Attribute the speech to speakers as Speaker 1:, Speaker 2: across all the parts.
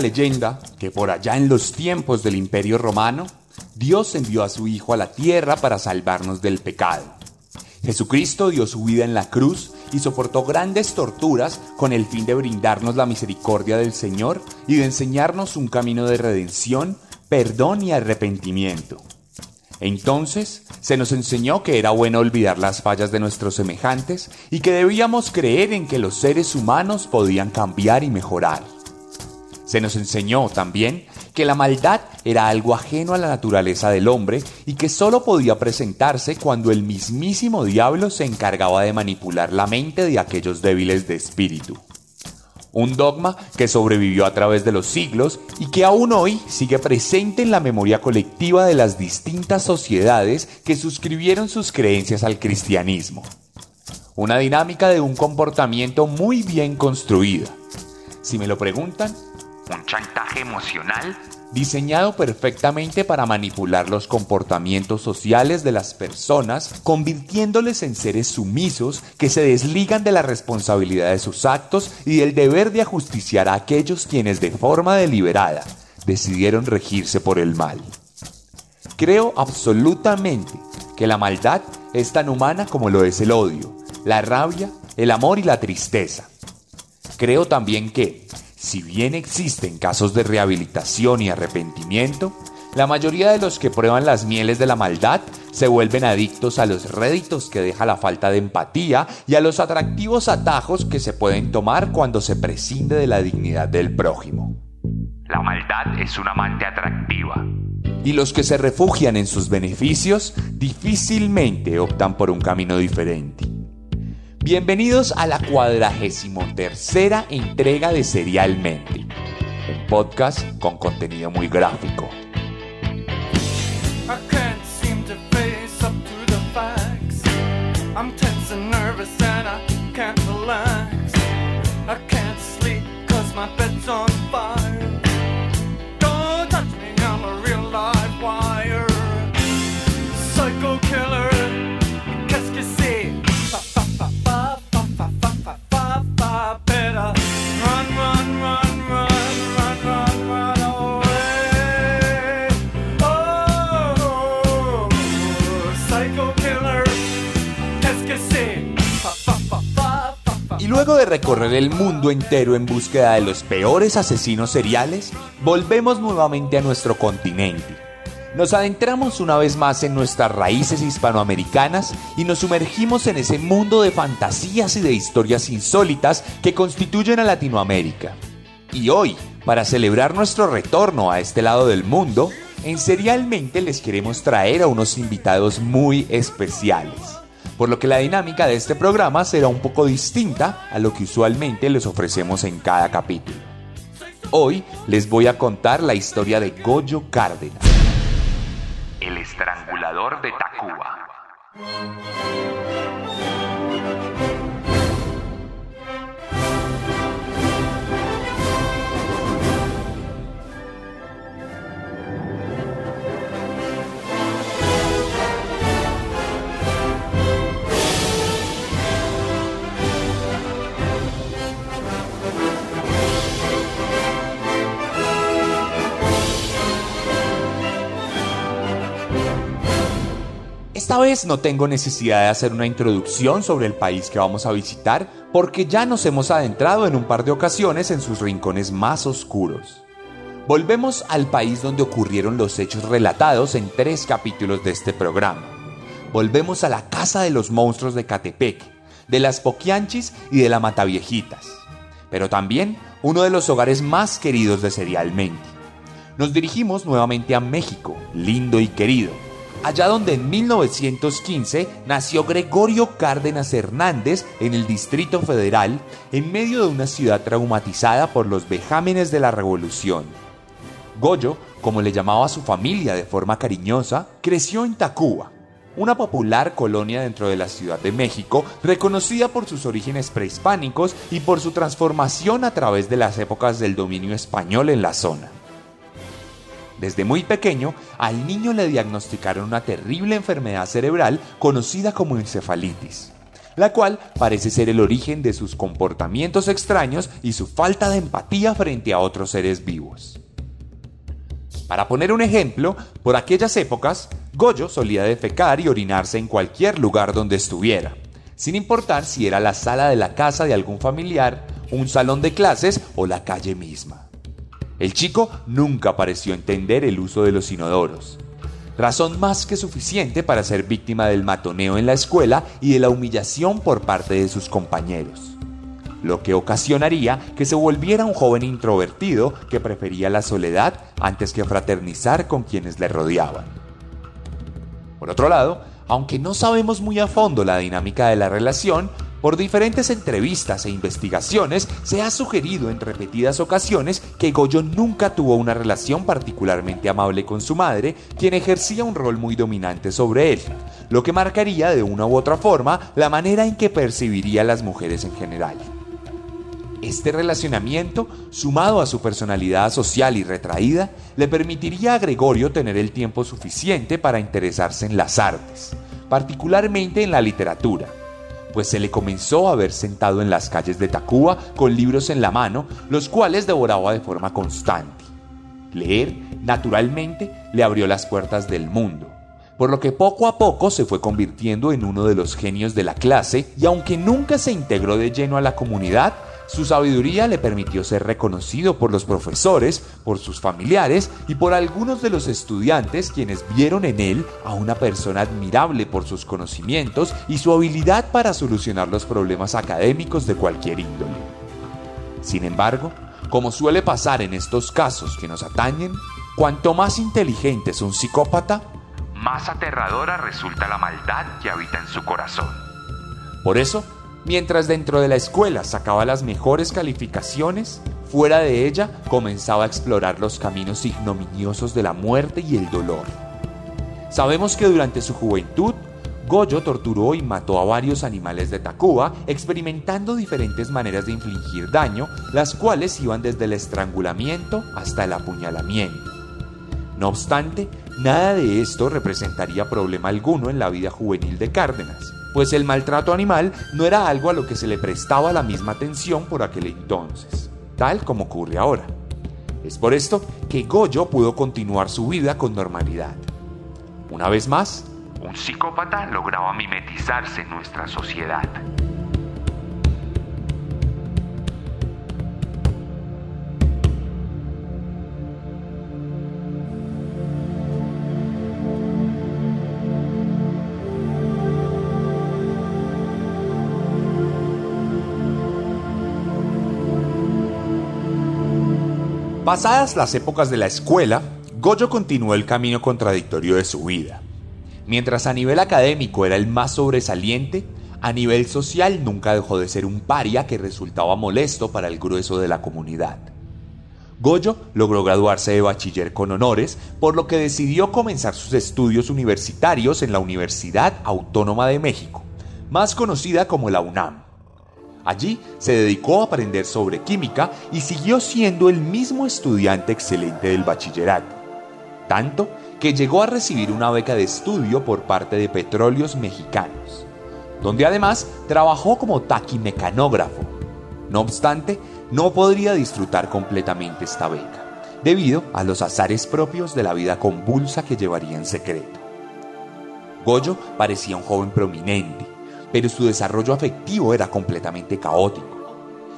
Speaker 1: Leyenda que por allá en los tiempos del Imperio Romano, Dios envió a su Hijo a la tierra para salvarnos del pecado. Jesucristo dio su vida en la cruz y soportó grandes torturas con el fin de brindarnos la misericordia del Señor y de enseñarnos un camino de redención, perdón y arrepentimiento. Entonces se nos enseñó que era bueno olvidar las fallas de nuestros semejantes y que debíamos creer en que los seres humanos podían cambiar y mejorar. Se nos enseñó también que la maldad era algo ajeno a la naturaleza del hombre y que solo podía presentarse cuando el mismísimo diablo se encargaba de manipular la mente de aquellos débiles de espíritu. Un dogma que sobrevivió a través de los siglos y que aún hoy sigue presente en la memoria colectiva de las distintas sociedades que suscribieron sus creencias al cristianismo. Una dinámica de un comportamiento muy bien construida. Si me lo preguntan, un chantaje emocional diseñado perfectamente para manipular los comportamientos sociales de las personas, convirtiéndoles en seres sumisos que se desligan de la responsabilidad de sus actos y del deber de ajusticiar a aquellos quienes de forma deliberada decidieron regirse por el mal. Creo absolutamente que la maldad es tan humana como lo es el odio, la rabia, el amor y la tristeza. Creo también que, si bien existen casos de rehabilitación y arrepentimiento, la mayoría de los que prueban las mieles de la maldad se vuelven adictos a los réditos que deja la falta de empatía y a los atractivos atajos que se pueden tomar cuando se prescinde de la dignidad del prójimo. La maldad es una amante atractiva. Y los que se refugian en sus beneficios difícilmente optan por un camino diferente. Bienvenidos a la cuadragésimo tercera entrega de Serialmente, un podcast con contenido muy gráfico. Luego de recorrer el mundo entero en búsqueda de los peores asesinos seriales, volvemos nuevamente a nuestro continente. Nos adentramos una vez más en nuestras raíces hispanoamericanas y nos sumergimos en ese mundo de fantasías y de historias insólitas que constituyen a Latinoamérica. Y hoy, para celebrar nuestro retorno a este lado del mundo, en Serialmente les queremos traer a unos invitados muy especiales. Por lo que la dinámica de este programa será un poco distinta a lo que usualmente les ofrecemos en cada capítulo. Hoy les voy a contar la historia de Goyo Cárdenas, el estrangulador de Tacuba. Esta vez no tengo necesidad de hacer una introducción sobre el país que vamos a visitar porque ya nos hemos adentrado en un par de ocasiones en sus rincones más oscuros. Volvemos al país donde ocurrieron los hechos relatados en tres capítulos de este programa. Volvemos a la casa de los monstruos de Catepec, de las Poquianchis y de la Mataviejitas, pero también uno de los hogares más queridos de Serialmente. Nos dirigimos nuevamente a México, lindo y querido, allá donde en 1915 nació Gregorio Cárdenas Hernández en el Distrito Federal, en medio de una ciudad traumatizada por los vejámenes de la Revolución. Goyo, como le llamaba a su familia de forma cariñosa, creció en Tacuba, una popular colonia dentro de la Ciudad de México, reconocida por sus orígenes prehispánicos y por su transformación a través de las épocas del dominio español en la zona. Desde muy pequeño, al niño le diagnosticaron una terrible enfermedad cerebral conocida como encefalitis, la cual parece ser el origen de sus comportamientos extraños y su falta de empatía frente a otros seres vivos. Para poner un ejemplo, por aquellas épocas, Goyo solía defecar y orinarse en cualquier lugar donde estuviera, sin importar si era la sala de la casa de algún familiar, un salón de clases o la calle misma. El chico nunca pareció entender el uso de los inodoros, razón más que suficiente para ser víctima del matoneo en la escuela y de la humillación por parte de sus compañeros, lo que ocasionaría que se volviera un joven introvertido que prefería la soledad antes que fraternizar con quienes le rodeaban. Por otro lado, aunque no sabemos muy a fondo la dinámica de la relación, por diferentes entrevistas e investigaciones se ha sugerido en repetidas ocasiones que Goyo nunca tuvo una relación particularmente amable con su madre, quien ejercía un rol muy dominante sobre él, lo que marcaría de una u otra forma la manera en que percibiría a las mujeres en general. Este relacionamiento, sumado a su personalidad social y retraída, le permitiría a Gregorio tener el tiempo suficiente para interesarse en las artes, particularmente en la literatura, pues se le comenzó a ver sentado en las calles de Tacuba con libros en la mano, los cuales devoraba de forma constante. Leer, naturalmente, le abrió las puertas del mundo, por lo que poco a poco se fue convirtiendo en uno de los genios de la clase y aunque nunca se integró de lleno a la comunidad, su sabiduría le permitió ser reconocido por los profesores, por sus familiares y por algunos de los estudiantes quienes vieron en él a una persona admirable por sus conocimientos y su habilidad para solucionar los problemas académicos de cualquier índole. Sin embargo, como suele pasar en estos casos que nos atañen, cuanto más inteligente es un psicópata, más aterradora resulta la maldad que habita en su corazón. Por eso, Mientras dentro de la escuela sacaba las mejores calificaciones, fuera de ella comenzaba a explorar los caminos ignominiosos de la muerte y el dolor. Sabemos que durante su juventud, Goyo torturó y mató a varios animales de Tacuba, experimentando diferentes maneras de infligir daño, las cuales iban desde el estrangulamiento hasta el apuñalamiento. No obstante, nada de esto representaría problema alguno en la vida juvenil de Cárdenas pues el maltrato animal no era algo a lo que se le prestaba la misma atención por aquel entonces, tal como ocurre ahora. Es por esto que Goyo pudo continuar su vida con normalidad. Una vez más, un psicópata lograba mimetizarse en nuestra sociedad. Pasadas las épocas de la escuela, Goyo continuó el camino contradictorio de su vida. Mientras a nivel académico era el más sobresaliente, a nivel social nunca dejó de ser un paria que resultaba molesto para el grueso de la comunidad. Goyo logró graduarse de bachiller con honores, por lo que decidió comenzar sus estudios universitarios en la Universidad Autónoma de México, más conocida como la UNAM. Allí se dedicó a aprender sobre química y siguió siendo el mismo estudiante excelente del bachillerato. Tanto que llegó a recibir una beca de estudio por parte de Petróleos Mexicanos, donde además trabajó como taquimecanógrafo. No obstante, no podría disfrutar completamente esta beca, debido a los azares propios de la vida convulsa que llevaría en secreto. Goyo parecía un joven prominente, pero su desarrollo afectivo era completamente caótico.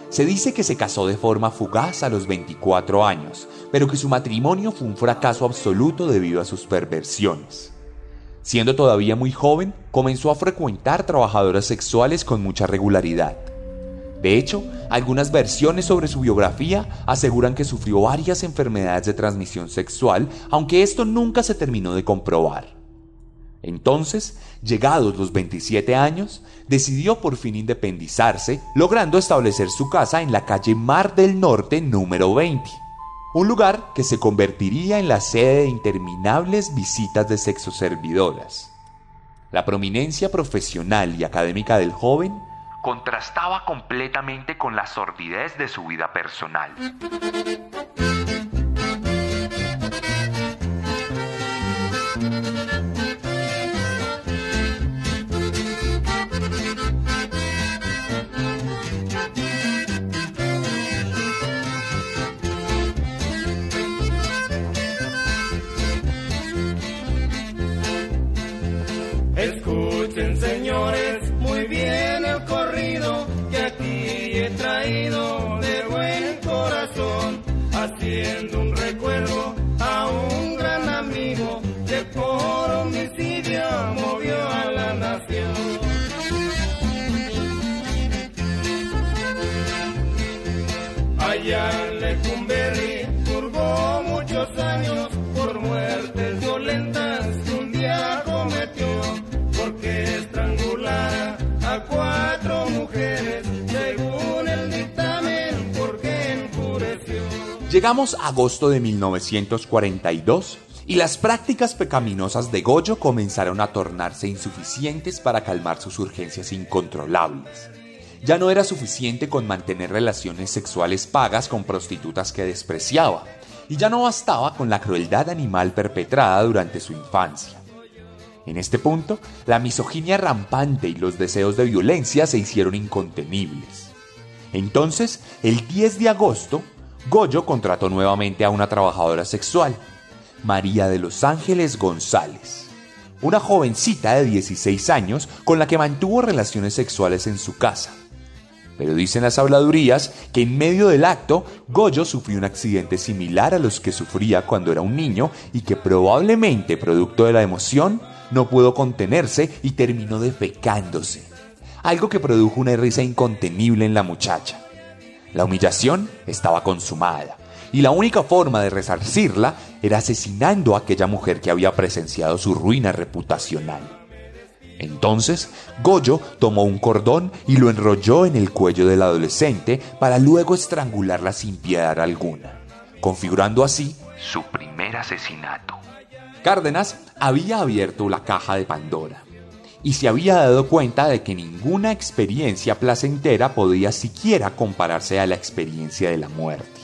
Speaker 1: Se dice que se casó de forma fugaz a los 24 años, pero que su matrimonio fue un fracaso absoluto debido a sus perversiones. Siendo todavía muy joven, comenzó a frecuentar trabajadoras sexuales con mucha regularidad. De hecho, algunas versiones sobre su biografía aseguran que sufrió varias enfermedades de transmisión sexual, aunque esto nunca se terminó de comprobar. Entonces, llegados los 27 años, decidió por fin independizarse, logrando establecer su casa en la calle Mar del Norte número 20, un lugar que se convertiría en la sede de interminables visitas de sexoservidoras. La prominencia profesional y académica del joven contrastaba completamente con la sordidez de su vida personal. Llegamos a agosto de 1942 y las prácticas pecaminosas de Goyo comenzaron a tornarse insuficientes para calmar sus urgencias incontrolables. Ya no era suficiente con mantener relaciones sexuales pagas con prostitutas que despreciaba, y ya no bastaba con la crueldad animal perpetrada durante su infancia. En este punto, la misoginia rampante y los deseos de violencia se hicieron incontenibles. Entonces, el 10 de agosto, Goyo contrató nuevamente a una trabajadora sexual, María de los Ángeles González, una jovencita de 16 años con la que mantuvo relaciones sexuales en su casa. Pero dicen las habladurías que en medio del acto, Goyo sufrió un accidente similar a los que sufría cuando era un niño y que probablemente, producto de la emoción, no pudo contenerse y terminó defecándose. Algo que produjo una risa incontenible en la muchacha. La humillación estaba consumada y la única forma de resarcirla era asesinando a aquella mujer que había presenciado su ruina reputacional. Entonces, Goyo tomó un cordón y lo enrolló en el cuello del adolescente para luego estrangularla sin piedad alguna, configurando así su primer asesinato. Cárdenas había abierto la caja de Pandora y se había dado cuenta de que ninguna experiencia placentera podía siquiera compararse a la experiencia de la muerte.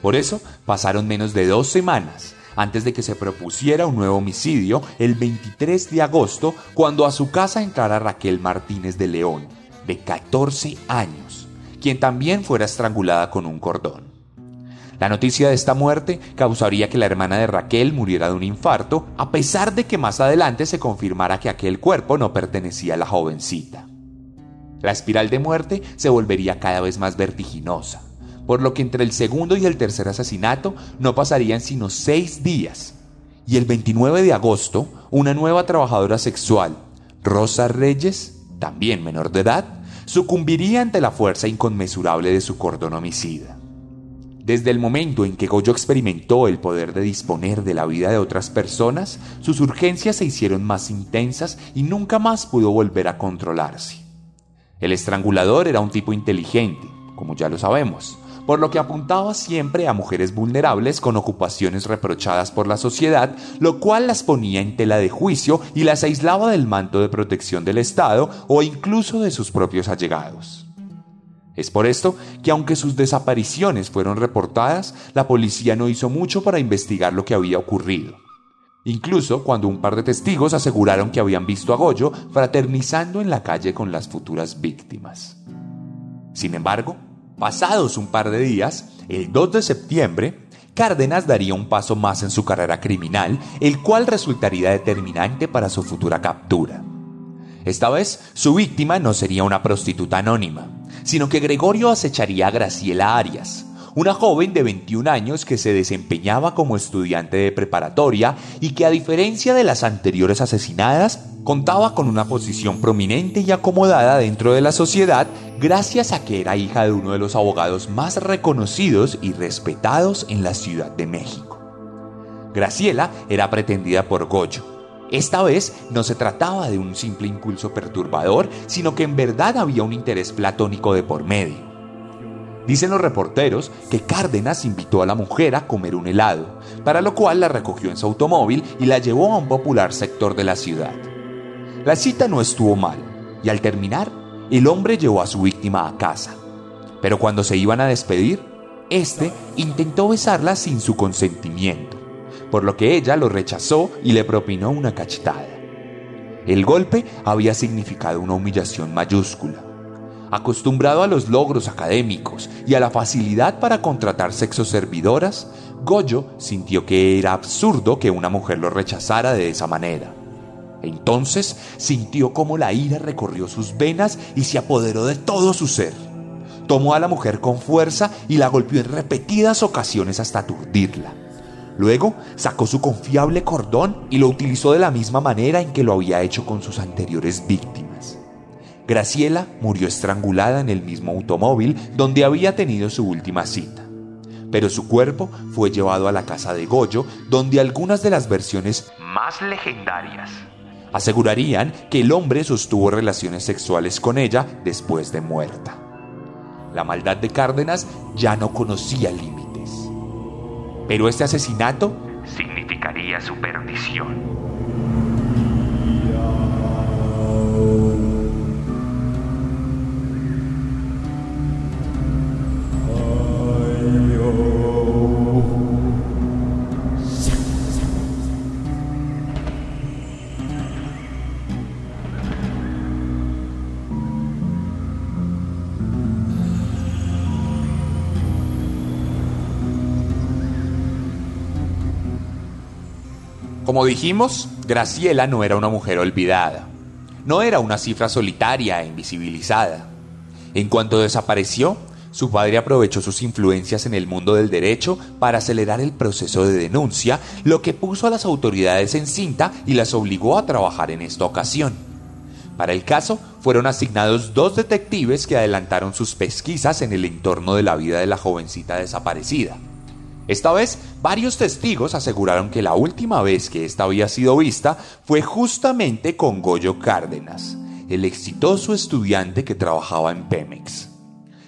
Speaker 1: Por eso pasaron menos de dos semanas antes de que se propusiera un nuevo homicidio el 23 de agosto cuando a su casa entrara Raquel Martínez de León, de 14 años, quien también fuera estrangulada con un cordón. La noticia de esta muerte causaría que la hermana de Raquel muriera de un infarto, a pesar de que más adelante se confirmara que aquel cuerpo no pertenecía a la jovencita. La espiral de muerte se volvería cada vez más vertiginosa por lo que entre el segundo y el tercer asesinato no pasarían sino seis días. Y el 29 de agosto, una nueva trabajadora sexual, Rosa Reyes, también menor de edad, sucumbiría ante la fuerza inconmensurable de su cordón homicida. Desde el momento en que Goyo experimentó el poder de disponer de la vida de otras personas, sus urgencias se hicieron más intensas y nunca más pudo volver a controlarse. El estrangulador era un tipo inteligente, como ya lo sabemos, por lo que apuntaba siempre a mujeres vulnerables con ocupaciones reprochadas por la sociedad, lo cual las ponía en tela de juicio y las aislaba del manto de protección del Estado o incluso de sus propios allegados. Es por esto que aunque sus desapariciones fueron reportadas, la policía no hizo mucho para investigar lo que había ocurrido. Incluso cuando un par de testigos aseguraron que habían visto a Goyo fraternizando en la calle con las futuras víctimas. Sin embargo, Pasados un par de días, el 2 de septiembre, Cárdenas daría un paso más en su carrera criminal, el cual resultaría determinante para su futura captura. Esta vez, su víctima no sería una prostituta anónima, sino que Gregorio acecharía a Graciela Arias, una joven de 21 años que se desempeñaba como estudiante de preparatoria y que a diferencia de las anteriores asesinadas, contaba con una posición prominente y acomodada dentro de la sociedad gracias a que era hija de uno de los abogados más reconocidos y respetados en la Ciudad de México. Graciela era pretendida por Goyo, Esta vez no se trataba de un simple impulso perturbador, sino que en verdad había un interés platónico de por medio. Dicen los reporteros que Cárdenas invitó a la mujer a comer un helado, para lo cual la recogió en su automóvil y la llevó a un popular sector de la ciudad. La cita no estuvo mal, y al terminar, el hombre llevó a su víctima a casa. Pero cuando se iban a despedir, este intentó besarla sin su consentimiento, por lo que ella lo rechazó y le propinó una cachetada. El golpe había significado una humillación mayúscula Acostumbrado a los logros académicos y a la facilidad para contratar sexoservidoras, Goyo sintió que era absurdo que una mujer lo rechazara de esa manera. Entonces sintió como la ira recorrió sus venas y se apoderó de todo su ser. Tomó a la mujer con fuerza y la golpeó en repetidas ocasiones hasta aturdirla. Luego sacó su confiable cordón y lo utilizó de la misma manera en que lo había hecho con sus anteriores víctimas. Graciela murió estrangulada en el mismo automóvil donde había tenido su última cita. Pero su cuerpo fue llevado a la casa de Goyo, donde algunas de las versiones más legendarias asegurarían que el hombre sostuvo relaciones sexuales con ella después de muerta. La maldad de Cárdenas ya no conocía límites. Pero este asesinato significaría su perdición. Como dijimos, Graciela no era una mujer olvidada. No era una cifra solitaria e invisibilizada. En cuanto desapareció, su padre aprovechó sus influencias en el mundo del derecho para acelerar el proceso de denuncia, lo que puso a las autoridades en cinta y las obligó a trabajar en esta ocasión. Para el caso, fueron asignados dos detectives que adelantaron sus pesquisas en el entorno de la vida de la jovencita desaparecida. Esta vez, varios testigos aseguraron que la última vez que esta había sido vista fue justamente con Goyo Cárdenas, el exitoso estudiante que trabajaba en Pemex.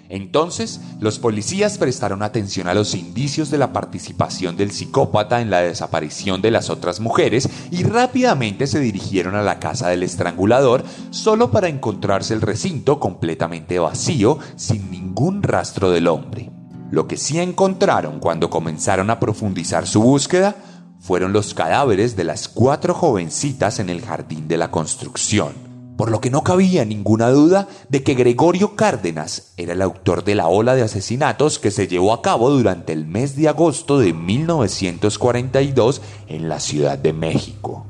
Speaker 1: Entonces, los policías prestaron atención a los indicios de la participación del psicópata en la desaparición de las otras mujeres y rápidamente se dirigieron a la casa del estrangulador solo para encontrarse el recinto completamente vacío, sin ningún rastro del hombre. Lo que sí encontraron cuando comenzaron a profundizar su búsqueda fueron los cadáveres de las cuatro jovencitas en el jardín de la construcción, por lo que no cabía ninguna duda de que Gregorio Cárdenas era el autor de la ola de asesinatos que se llevó a cabo durante el mes de agosto de 1942 en la Ciudad de México.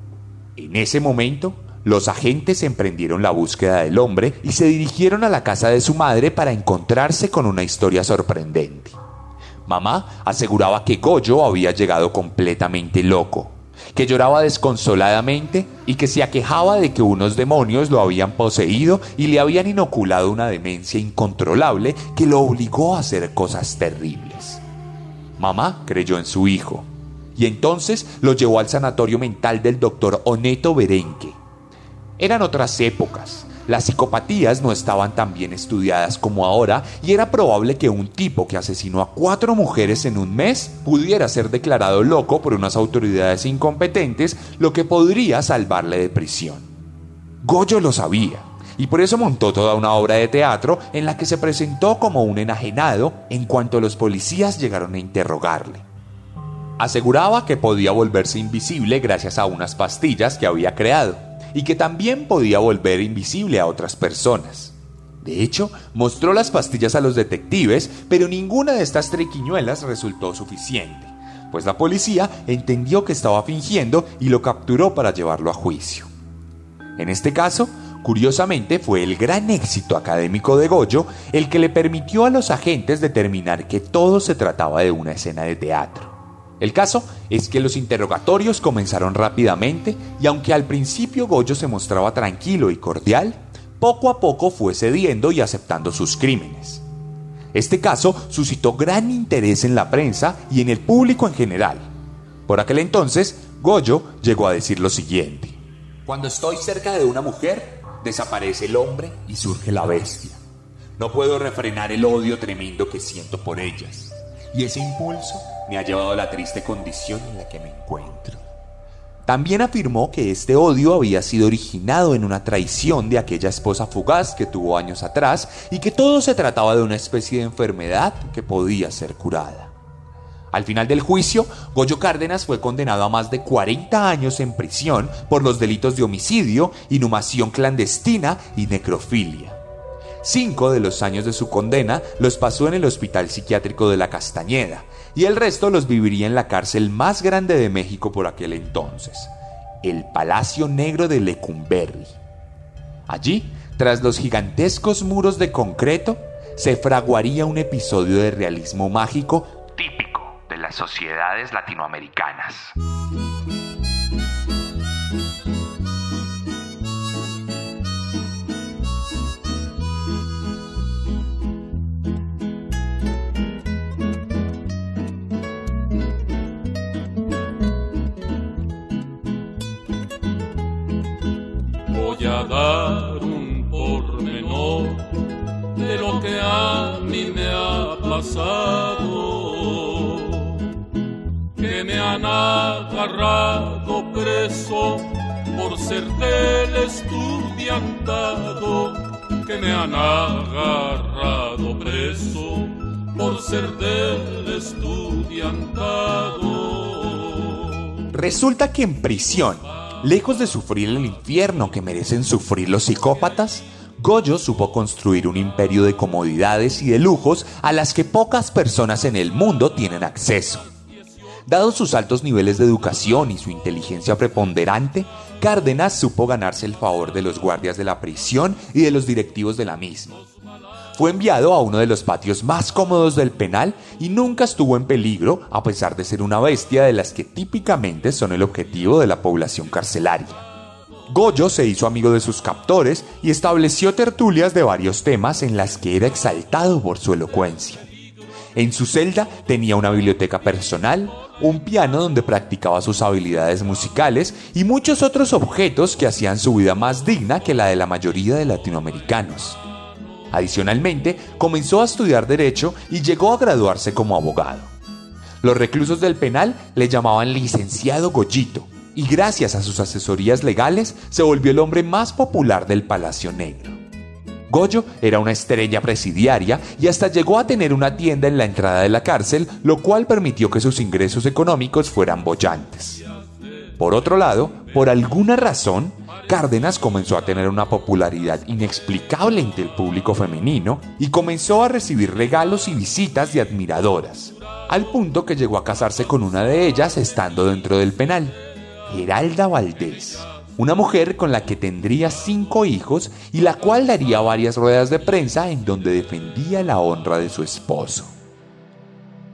Speaker 1: En ese momento, los agentes emprendieron la búsqueda del hombre y se dirigieron a la casa de su madre para encontrarse con una historia sorprendente. Mamá aseguraba que Goyo había llegado completamente loco, que lloraba desconsoladamente y que se aquejaba de que unos demonios lo habían poseído y le habían inoculado una demencia incontrolable que lo obligó a hacer cosas terribles. Mamá creyó en su hijo y entonces lo llevó al sanatorio mental del doctor Oneto Berenque eran otras épocas. Las psicopatías no estaban tan bien estudiadas como ahora y era probable que un tipo que asesinó a cuatro mujeres en un mes pudiera ser declarado loco por unas autoridades incompetentes, lo que podría salvarle de prisión. Goyo lo sabía y por eso montó toda una obra de teatro en la que se presentó como un enajenado en cuanto los policías llegaron a interrogarle. Aseguraba que podía volverse invisible gracias a unas pastillas que había creado y que también podía volver invisible a otras personas. De hecho, mostró las pastillas a los detectives, pero ninguna de estas triquiñuelas resultó suficiente, pues la policía entendió que estaba fingiendo y lo capturó para llevarlo a juicio. En este caso, curiosamente, fue el gran éxito académico de Goyo el que le permitió a los agentes determinar que todo se trataba de una escena de teatro. El caso es que los interrogatorios comenzaron rápidamente y aunque al principio Goyo se mostraba tranquilo y cordial, poco a poco fue cediendo y aceptando sus crímenes. Este caso suscitó gran interés en la prensa y en el público en general. Por aquel entonces, Goyo llegó a decir lo siguiente. Cuando estoy cerca de una mujer, desaparece el hombre y surge la bestia. No puedo refrenar el odio tremendo que siento por ellas. Y ese impulso me ha llevado a la triste condición en la que me encuentro. También afirmó que este odio había sido originado en una traición de aquella esposa fugaz que tuvo años atrás y que todo se trataba de una especie de enfermedad que podía ser curada. Al final del juicio, Goyo Cárdenas fue condenado a más de 40 años en prisión por los delitos de homicidio, inhumación clandestina y necrofilia. Cinco de los años de su condena los pasó en el Hospital Psiquiátrico de la Castañeda y el resto los viviría en la cárcel más grande de México por aquel entonces, el Palacio Negro de Lecumberri. Allí, tras los gigantescos muros de concreto, se fraguaría un episodio de realismo mágico típico de las sociedades latinoamericanas.
Speaker 2: Dar un pormenor de lo que a mí me ha pasado. Que me han agarrado preso por ser del estudiantado. Que me han agarrado preso por ser del estudiantado.
Speaker 1: Resulta que en prisión, lejos de sufrir el infierno que merecen sufrir los psicópatas, Goyo supo construir un imperio de comodidades y de lujos a las que pocas personas en el mundo tienen acceso. Dados sus altos niveles de educación y su inteligencia preponderante, Cárdenas supo ganarse el favor de los guardias de la prisión y de los directivos de la misma. Fue enviado a uno de los patios más cómodos del penal y nunca estuvo en peligro a pesar de ser una bestia de las que típicamente son el objetivo de la población carcelaria. Goyo se hizo amigo de sus captores y estableció tertulias de varios temas en las que era exaltado por su elocuencia. En su celda tenía una biblioteca personal, un piano donde practicaba sus habilidades musicales y muchos otros objetos que hacían su vida más digna que la de la mayoría de latinoamericanos. Adicionalmente, comenzó a estudiar derecho y llegó a graduarse como abogado. Los reclusos del penal le llamaban licenciado Goyito y gracias a sus asesorías legales se volvió el hombre más popular del Palacio Negro. Goyo era una estrella presidiaria y hasta llegó a tener una tienda en la entrada de la cárcel, lo cual permitió que sus ingresos económicos fueran bollantes. Por otro lado, por alguna razón, Cárdenas comenzó a tener una popularidad inexplicable entre el público femenino y comenzó a recibir regalos y visitas de admiradoras, al punto que llegó a casarse con una de ellas estando dentro del penal, Geralda Valdés, una mujer con la que tendría cinco hijos y la cual daría varias ruedas de prensa en donde defendía la honra de su esposo.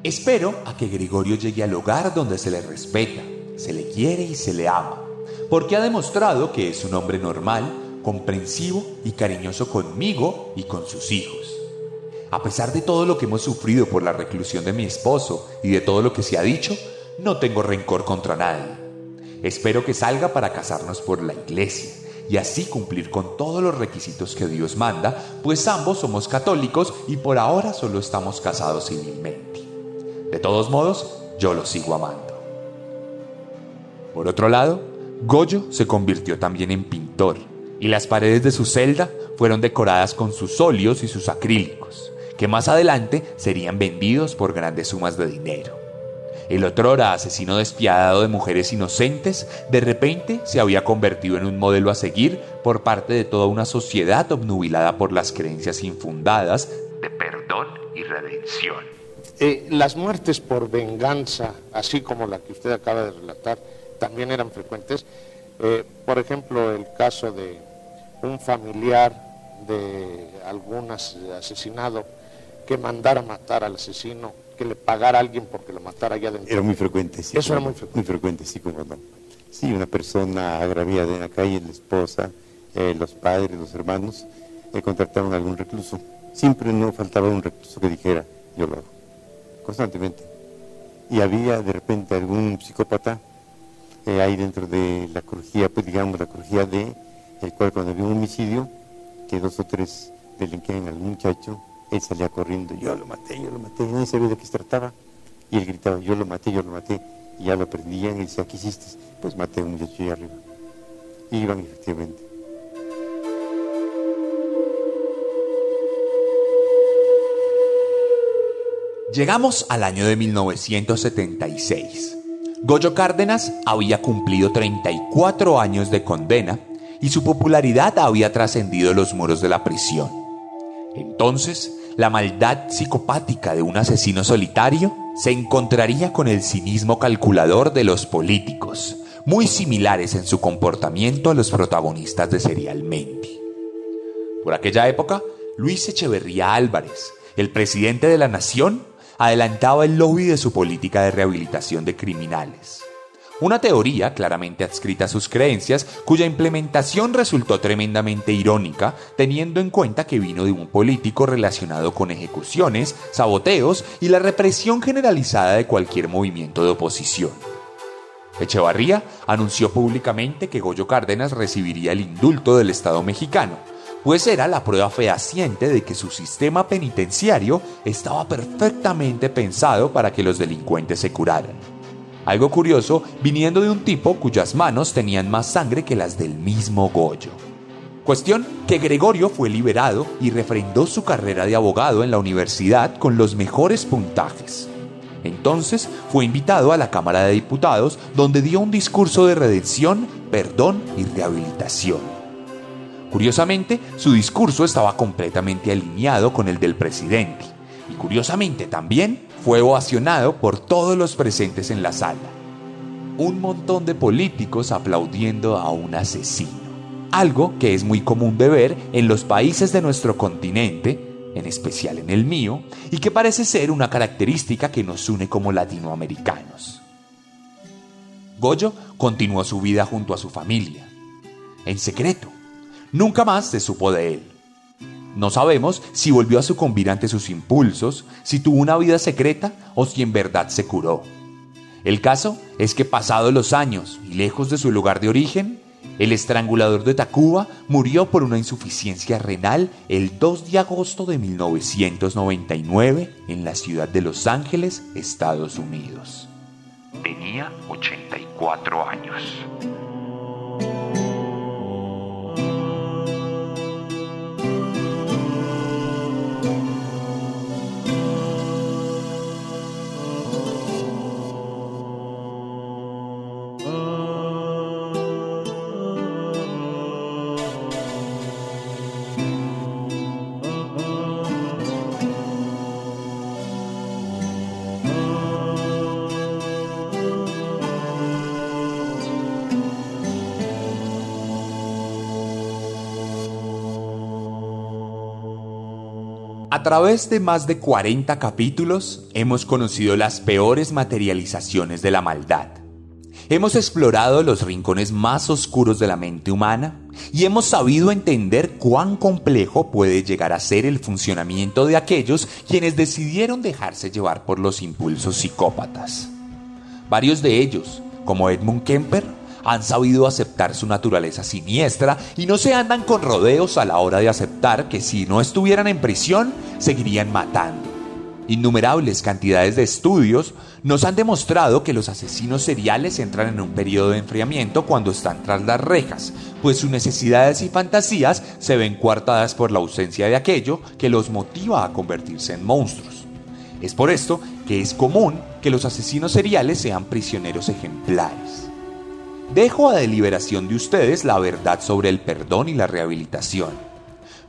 Speaker 1: Espero a que Gregorio llegue al hogar donde se le respeta, se le quiere y se le ama porque ha demostrado que es un hombre normal, comprensivo y cariñoso conmigo y con sus hijos. A pesar de todo lo que hemos sufrido por la reclusión de mi esposo y de todo lo que se ha dicho, no tengo rencor contra nadie. Espero que salga para casarnos por la iglesia y así cumplir con todos los requisitos que Dios manda, pues ambos somos católicos y por ahora solo estamos casados civilmente. De todos modos, yo lo sigo amando. Por otro lado, Goyo se convirtió también en pintor y las paredes de su celda fueron decoradas con sus óleos y sus acrílicos, que más adelante serían vendidos por grandes sumas de dinero. El otrora asesino despiadado de mujeres inocentes, de repente se había convertido en un modelo a seguir por parte de toda una sociedad obnubilada por las creencias infundadas de perdón y redención.
Speaker 3: Eh, las muertes por venganza, así como la que usted acaba de relatar, también eran frecuentes. Eh, por ejemplo, el caso de un familiar de algún asesinado que mandara matar al asesino, que le pagara a alguien porque lo matara allá dentro.
Speaker 4: Era muy frecuente, sí.
Speaker 3: Eso era muy frecuente.
Speaker 4: Muy frecuente, sí, como no. Sí, una persona agraviada en la calle, la esposa, eh, los padres, los hermanos, eh, contrataron a algún recluso. Siempre no faltaba un recluso que dijera, yo lo hago. Constantemente. Y había de repente algún psicópata eh, hay dentro de la crujía, pues digamos, la crujía de, el cual cuando había un homicidio, que dos o tres delinquían al muchacho, él salía corriendo, yo lo maté, yo lo maté, nadie sabía de qué se trataba. Y él gritaba, yo lo maté, yo lo maté. Y ya lo prendían y decía, ¿qué hiciste? Pues maté a un muchacho ahí arriba. Y iban efectivamente.
Speaker 1: Llegamos al año de 1976. Goyo Cárdenas había cumplido 34 años de condena y su popularidad había trascendido los muros de la prisión. Entonces, la maldad psicopática de un asesino solitario se encontraría con el cinismo calculador de los políticos, muy similares en su comportamiento a los protagonistas de Serialmente. Por aquella época, Luis Echeverría Álvarez, el presidente de la nación, adelantaba el lobby de su política de rehabilitación de criminales. Una teoría claramente adscrita a sus creencias, cuya implementación resultó tremendamente irónica, teniendo en cuenta que vino de un político relacionado con ejecuciones, saboteos y la represión generalizada de cualquier movimiento de oposición. Echevarría anunció públicamente que Goyo Cárdenas recibiría el indulto del Estado mexicano, pues era la prueba fehaciente de que su sistema penitenciario estaba perfectamente pensado para que los delincuentes se curaran. Algo curioso viniendo de un tipo cuyas manos tenían más sangre que las del mismo Goyo. Cuestión que Gregorio fue liberado y refrendó su carrera de abogado en la universidad con los mejores puntajes. Entonces fue invitado a la Cámara de Diputados donde dio un discurso de redención, perdón y rehabilitación. Curiosamente, su discurso estaba completamente alineado con el del presidente y curiosamente también fue ovacionado por todos los presentes en la sala. Un montón de políticos aplaudiendo a un asesino. Algo que es muy común de ver en los países de nuestro continente, en especial en el mío, y que parece ser una característica que nos une como latinoamericanos. Goyo continuó su vida junto a su familia, en secreto, Nunca más se supo de él. No sabemos si volvió a sucumbir ante sus impulsos, si tuvo una vida secreta o si en verdad se curó. El caso es que pasados los años y lejos de su lugar de origen, el estrangulador de Tacuba murió por una insuficiencia renal el 2 de agosto de 1999 en la ciudad de Los Ángeles, Estados Unidos. Tenía 84 años. A través de más de 40 capítulos hemos conocido las peores materializaciones de la maldad. Hemos explorado los rincones más oscuros de la mente humana y hemos sabido entender cuán complejo puede llegar a ser el funcionamiento de aquellos quienes decidieron dejarse llevar por los impulsos psicópatas. Varios de ellos, como Edmund Kemper, han sabido aceptar su naturaleza siniestra y no se andan con rodeos a la hora de aceptar que si no estuvieran en prisión, seguirían matando. Innumerables cantidades de estudios nos han demostrado que los asesinos seriales entran en un periodo de enfriamiento cuando están tras las rejas, pues sus necesidades y fantasías se ven coartadas por la ausencia de aquello que los motiva a convertirse en monstruos. Es por esto que es común que los asesinos seriales sean prisioneros ejemplares. Dejo a deliberación de ustedes la verdad sobre el perdón y la rehabilitación.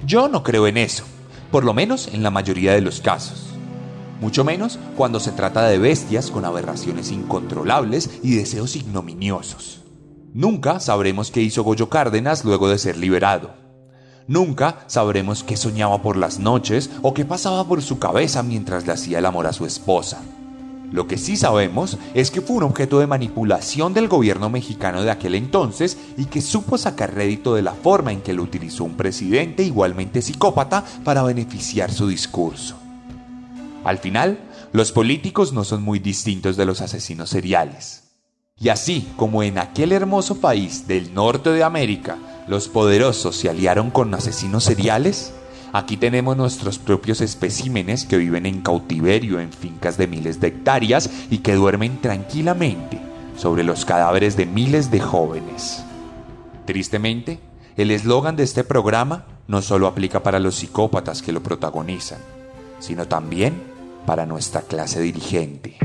Speaker 1: Yo no creo en eso, por lo menos en la mayoría de los casos. Mucho menos cuando se trata de bestias con aberraciones incontrolables y deseos ignominiosos. Nunca sabremos qué hizo Goyo Cárdenas luego de ser liberado. Nunca sabremos qué soñaba por las noches o qué pasaba por su cabeza mientras le hacía el amor a su esposa. Lo que sí sabemos es que fue un objeto de manipulación del gobierno mexicano de aquel entonces y que supo sacar rédito de la forma en que lo utilizó un presidente igualmente psicópata para beneficiar su discurso. Al final, los políticos no son muy distintos de los asesinos seriales.
Speaker 5: Y así como en aquel hermoso país del norte de América los poderosos se aliaron con asesinos seriales, aquí tenemos nuestros propios especímenes que viven en cautiverio en fincas de miles de hectáreas y que duermen tranquilamente sobre los cadáveres de miles de jóvenes. Tristemente, el eslogan de este programa no solo aplica para los psicópatas que lo protagonizan, sino también para nuestra clase dirigente.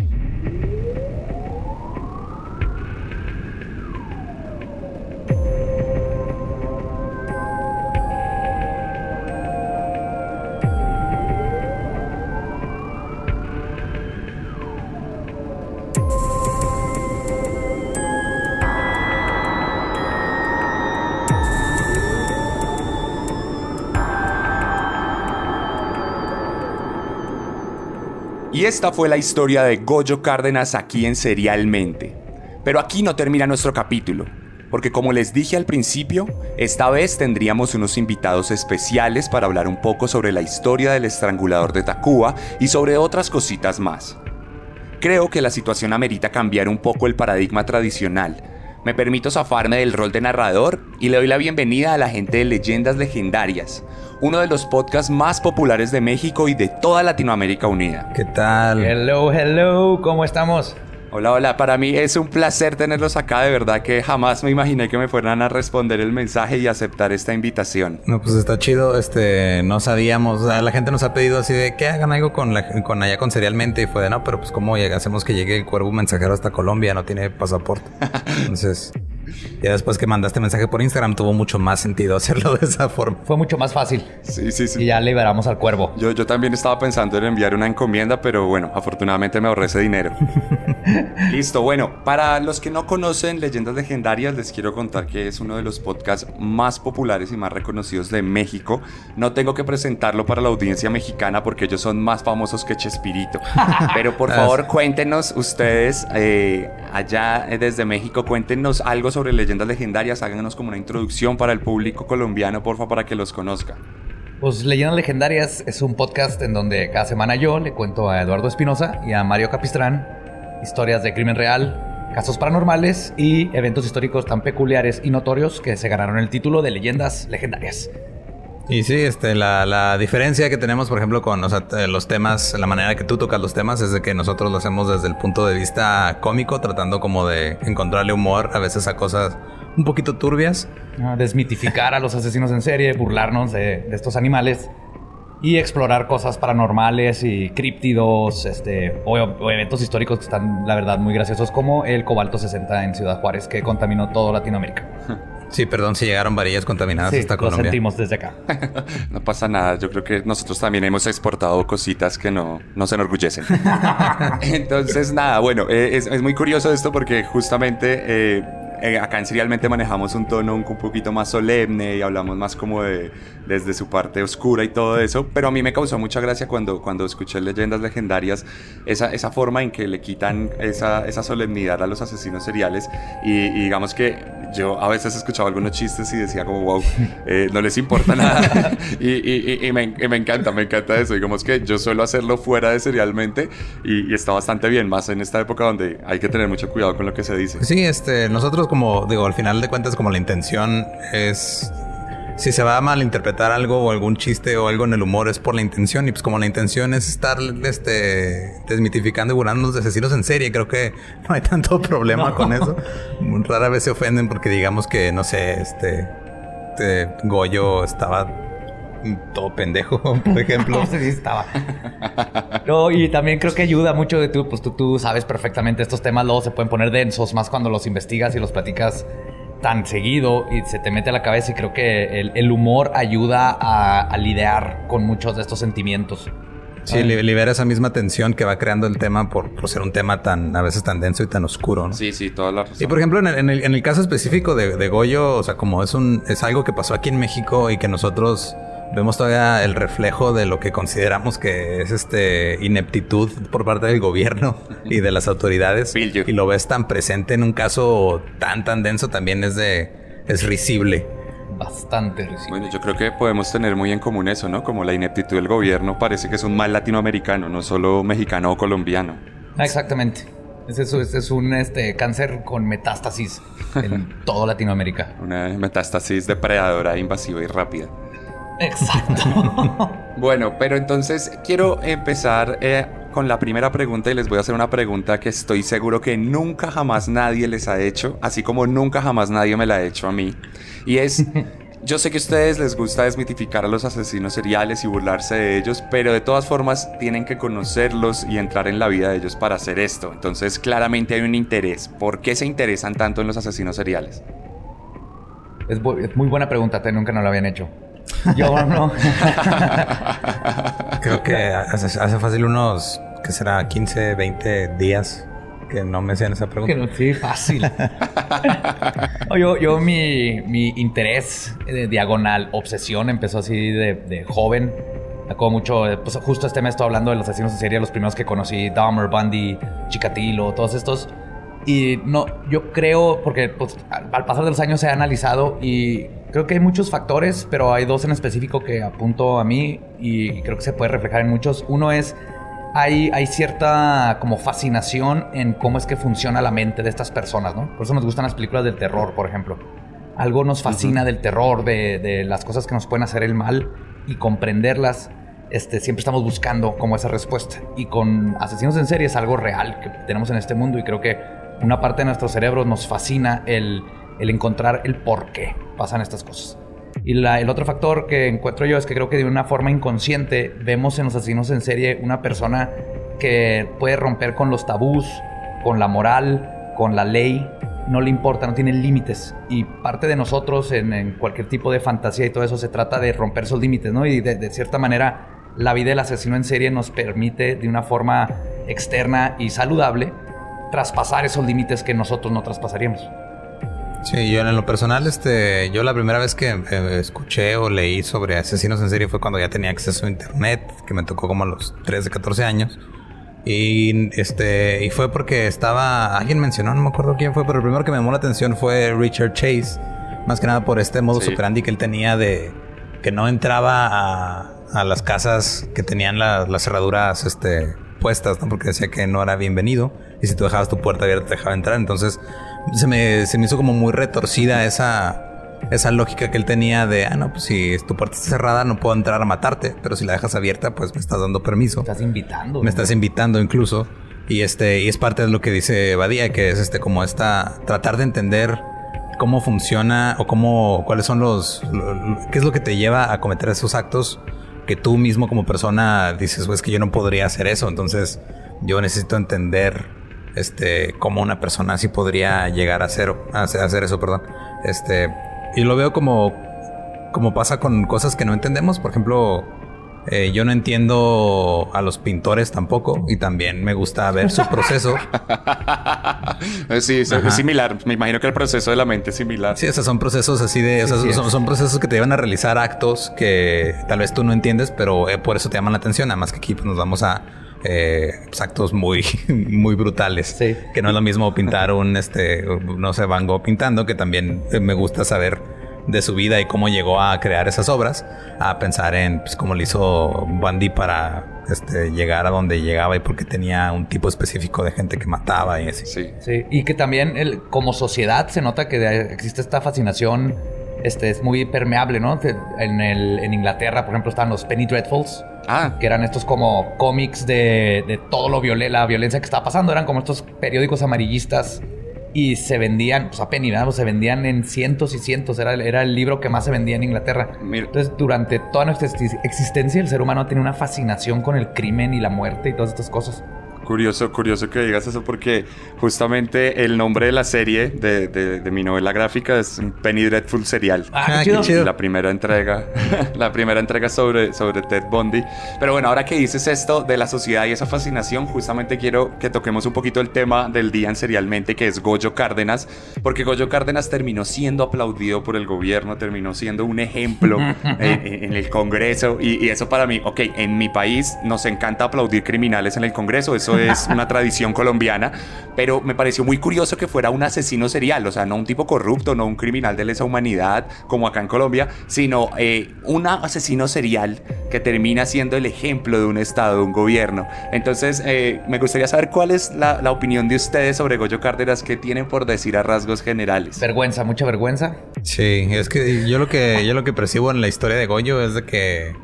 Speaker 5: Esta fue la historia de Goyo Cárdenas aquí en Serialmente. Pero aquí no termina nuestro capítulo, porque como les dije al principio, esta vez tendríamos unos invitados especiales para hablar un poco sobre la historia del estrangulador de Tacuba y sobre otras cositas más. Creo que la situación amerita cambiar un poco el paradigma tradicional. Me permito zafarme del rol de narrador y le doy la bienvenida a la gente de Leyendas Legendarias, uno de los podcasts más populares de México y de toda Latinoamérica Unida.
Speaker 6: ¿Qué tal?
Speaker 7: Hello, hello, ¿cómo estamos?
Speaker 5: Hola, hola, para mí es un placer tenerlos acá, de verdad que jamás me imaginé que me fueran a responder el mensaje y aceptar esta invitación.
Speaker 6: No, pues está chido, este, no sabíamos, la gente nos ha pedido así de que hagan algo con, la, con allá con Serialmente y fue de no, pero pues cómo hacemos que llegue el cuervo mensajero hasta Colombia, no tiene pasaporte. Entonces, ya después que mandaste mensaje por Instagram tuvo mucho más sentido hacerlo de esa forma.
Speaker 7: Fue mucho más fácil.
Speaker 5: Sí, sí,
Speaker 7: Y
Speaker 5: sí.
Speaker 7: ya liberamos al cuervo.
Speaker 5: Yo, yo también estaba pensando en enviar una encomienda, pero bueno, afortunadamente me ahorré ese dinero. Listo, bueno, para los que no conocen Leyendas Legendarias, les quiero contar que es uno de los podcasts más populares y más reconocidos de México. No tengo que presentarlo para la audiencia mexicana porque ellos son más famosos que Chespirito. Pero por favor, cuéntenos ustedes eh, allá eh, desde México, cuéntenos algo sobre Leyendas Legendarias, háganos como una introducción para el público colombiano, porfa, para que los conozca.
Speaker 7: Pues Leyendas Legendarias es un podcast en donde cada semana yo le cuento a Eduardo Espinosa y a Mario Capistrán historias de crimen real, casos paranormales y eventos históricos tan peculiares y notorios que se ganaron el título de Leyendas Legendarias.
Speaker 6: Y sí, este, la, la diferencia que tenemos, por ejemplo, con o sea, los temas, la manera que tú tocas los temas es de que nosotros lo hacemos desde el punto de vista cómico, tratando como de encontrarle humor a veces a cosas un poquito turbias.
Speaker 7: ¿no? Desmitificar a los asesinos en serie, burlarnos de, de estos animales y explorar cosas paranormales y críptidos este, o, o eventos históricos que están, la verdad, muy graciosos, como el cobalto 60 en Ciudad Juárez, que contaminó todo Latinoamérica.
Speaker 6: Sí, perdón si llegaron varillas contaminadas
Speaker 7: Sí,
Speaker 6: hasta
Speaker 7: lo
Speaker 6: Colombia.
Speaker 7: sentimos desde acá.
Speaker 5: No pasa nada, yo creo que nosotros también hemos exportado cositas que no, no se enorgullecen. Entonces, nada, bueno, eh, es, es muy curioso esto porque justamente eh, eh, acá en Serialmente manejamos un tono un, un poquito más solemne y hablamos más como de desde su parte oscura y todo eso, pero a mí me causó mucha gracia cuando, cuando escuché Leyendas Legendarias, esa, esa forma en que le quitan esa, esa solemnidad a los asesinos seriales y, y digamos que yo a veces escuchaba algunos chistes y decía como, wow, eh, no les importa nada y, y- y- me, y me encanta, me encanta eso, digamos que yo suelo hacerlo fuera de serialmente y, y está bastante bien, más en esta época donde hay que tener mucho cuidado con lo que se dice.
Speaker 6: Sí, este, nosotros como, digo, al final de cuentas, como la intención es. Si se va a malinterpretar algo o algún chiste o algo en el humor es por la intención y pues como la intención es estar este desmitificando y burlándonos de asesinos en serie, creo que no hay tanto problema con eso. Rara vez se ofenden porque digamos que, no sé, este, este Goyo estaba todo pendejo, por ejemplo.
Speaker 7: No sé si estaba. No, y también creo que ayuda mucho de tú, pues tú, tú sabes perfectamente estos temas, luego se pueden poner densos, más cuando los investigas y los platicas tan seguido y se te mete a la cabeza y creo que el, humor ayuda a, a lidiar con muchos de estos sentimientos.
Speaker 6: Sí, li- libera esa misma tensión que va creando el tema por, por ser un tema tan, a veces tan denso y tan oscuro, ¿no?
Speaker 5: Sí, sí, toda la razón.
Speaker 6: Y por ejemplo, en el, en el- en el caso específico de, de Goyo, o sea, como es un es algo que pasó aquí en México y que nosotros vemos todavía el reflejo de lo que consideramos que es este ineptitud por parte del gobierno y de las autoridades y lo ves tan presente en un caso tan tan denso también es de es risible.
Speaker 7: Bastante.
Speaker 5: Bueno, yo creo que podemos tener muy en común eso, ¿no? Como la ineptitud del gobierno parece que es un mal latinoamericano, no solo mexicano o colombiano.
Speaker 7: Ah, Exactamente. Es, eso, es, es un este, cáncer con metástasis en toda Latinoamérica.
Speaker 5: Una metástasis depredadora, invasiva y rápida.
Speaker 7: Exacto.
Speaker 5: Bueno, pero entonces quiero empezar eh, con la primera pregunta y les voy a hacer una pregunta que estoy seguro que nunca jamás nadie les ha hecho, así como nunca jamás nadie me la ha hecho a mí. Y es, yo sé que a ustedes les gusta desmitificar a los asesinos seriales y burlarse de ellos, pero de todas formas tienen que conocerlos y entrar en la vida de ellos para hacer esto. Entonces claramente hay un interés. ¿Por qué se interesan tanto en los asesinos seriales?
Speaker 7: es, bu- es muy buena pregunta, te nunca no la habían hecho. Yo no.
Speaker 6: Creo que hace, hace fácil unos, ¿qué será? 15, 20 días que no me hacían esa
Speaker 7: Que
Speaker 6: pregunta.
Speaker 7: no, sí, fácil. No, yo, yo mi, mi interés de diagonal, obsesión, empezó así de, de joven. Me acuerdo mucho, eh, pues justo este mes estoy hablando de los asesinos en serie, los primeros que conocí, Dahmer, Bundy, Chikatilo, todos estos. Y no, yo creo, porque pues, al, al pasar de los años se ha analizado y creo que hay muchos factores, pero hay dos en específico que apunto a mí y creo que se puede reflejar en muchos. Uno es hay, hay cierta como fascinación en cómo es que funciona la mente de estas personas, ¿no? Por eso nos gustan las películas del terror, por ejemplo. Algo nos fascina del terror, de, de las cosas que nos pueden hacer el mal y comprenderlas. Este, siempre estamos buscando como esa respuesta. Y con asesinos en serie es algo real que tenemos en este mundo y creo que una parte de nuestro cerebro nos fascina el, el encontrar el por qué pasan estas cosas. Y el otro factor que encuentro yo es que creo que de una forma inconsciente vemos en los asesinos en serie una persona que puede romper con los tabús, con la moral, con la ley, no le importa, no tiene límites. Y parte de nosotros en, en cualquier tipo de fantasía y todo eso se trata de romper esos límites, ¿no? Y de, de cierta manera la vida del asesino en serie nos permite de una forma externa y saludable traspasar esos límites que nosotros no traspasaríamos.
Speaker 6: Sí, yo en lo personal, este, yo la primera vez que eh, escuché o leí sobre asesinos en serie fue cuando ya tenía acceso a internet, que me tocó como a los 13, 14 años. Y este, y fue porque estaba, alguien mencionó, no me acuerdo quién fue, pero el primero que me llamó la atención fue Richard Chase, más que nada por este modus
Speaker 5: Sí.
Speaker 6: operandi que él tenía de que no entraba a, a las casas que tenían la- las cerraduras este, puestas, ¿no? Porque decía que no era bienvenido. Y si tú dejabas tu puerta abierta, te dejaba entrar. Entonces, se me, se me hizo como muy retorcida esa, esa lógica que él tenía de, ah, no, pues si tu puerta está cerrada, no puedo entrar a matarte. Pero si la dejas abierta, pues me estás dando permiso.
Speaker 7: Estás invitando.
Speaker 6: Me estás invitando incluso. Y este, y es parte de lo que dice Badía, que es este como esta, tratar de entender cómo funciona o cómo, cuáles son los, lo- lo- qué es lo que te lleva a cometer esos actos que tú mismo como persona dices, pues que yo no podría hacer eso. Entonces, yo necesito entender este cómo una persona así podría llegar a hacer, a hacer, eso, perdón. Este, y lo veo como, como pasa con cosas que no entendemos. Por ejemplo, eh, yo no entiendo a los pintores tampoco y también me gusta ver su proceso.
Speaker 5: Sí, es, similar. Me imagino que el proceso de la mente es similar.
Speaker 6: Sí, o sea, son procesos así de... o sea,
Speaker 7: sí,
Speaker 6: son, son procesos que te llevan a realizar actos que tal vez tú no entiendes, pero eh, por eso te llaman la atención. Además que aquí pues, nos vamos a... eh, actos muy, muy brutales.
Speaker 7: Sí.
Speaker 6: Que no es lo mismo pintar un, este, no sé, Van Gogh pintando, que también me gusta saber de su vida y cómo llegó a crear esas obras, a pensar en pues, cómo le hizo Bundy para este, llegar a donde llegaba y porque tenía un tipo específico de gente que mataba y así.
Speaker 5: Sí.
Speaker 7: Sí, y que también el- como sociedad se nota que existe esta fascinación, este es muy permeable, ¿no? En, el, en Inglaterra, por ejemplo, están los Penny Dreadfuls,
Speaker 5: Ah,
Speaker 7: que eran estos como cómics de, de todo lo violen, la violencia que estaba pasando, eran como estos periódicos amarillistas y se vendían, pues a Penny, ¿verdad? Pues se vendían en cientos y cientos, era, el- era el libro que más se vendía en Inglaterra.
Speaker 5: Mira.
Speaker 7: Entonces, durante toda nuestra exis- existencia, el ser humano tiene una fascinación con el crimen y la muerte y todas estas cosas.
Speaker 5: Curioso, curioso que digas eso porque justamente el nombre de la serie de, de- de mi novela gráfica es Penny Dreadful Serial.
Speaker 7: Ah,
Speaker 6: Ah,
Speaker 7: qué
Speaker 6: qué
Speaker 7: chido.
Speaker 6: chido.
Speaker 5: La primera entrega, la primera entrega sobre, sobre Ted Bundy. Pero bueno, ahora que dices esto de la sociedad y esa fascinación, justamente quiero que toquemos un poquito el tema del día en Serialmente, que es Goyo Cárdenas, porque Goyo Cárdenas terminó siendo aplaudido por el gobierno, terminó siendo un ejemplo en, en el Congreso, y, y eso para mí, ok, en mi país nos encanta aplaudir criminales en el Congreso, eso eso es una tradición colombiana, pero me pareció muy curioso que fuera un asesino serial, o sea, no un tipo corrupto, no un criminal de lesa humanidad como acá en Colombia, sino eh, un asesino serial que termina siendo el ejemplo de un Estado, de un gobierno. Entonces, eh, me gustaría saber cuál es la, la opinión de ustedes sobre Goyo Cárdenas, qué tienen por decir a rasgos generales.
Speaker 7: Vergüenza, mucha vergüenza.
Speaker 6: Sí, es que yo lo que yo lo que percibo en la historia de Goyo es de que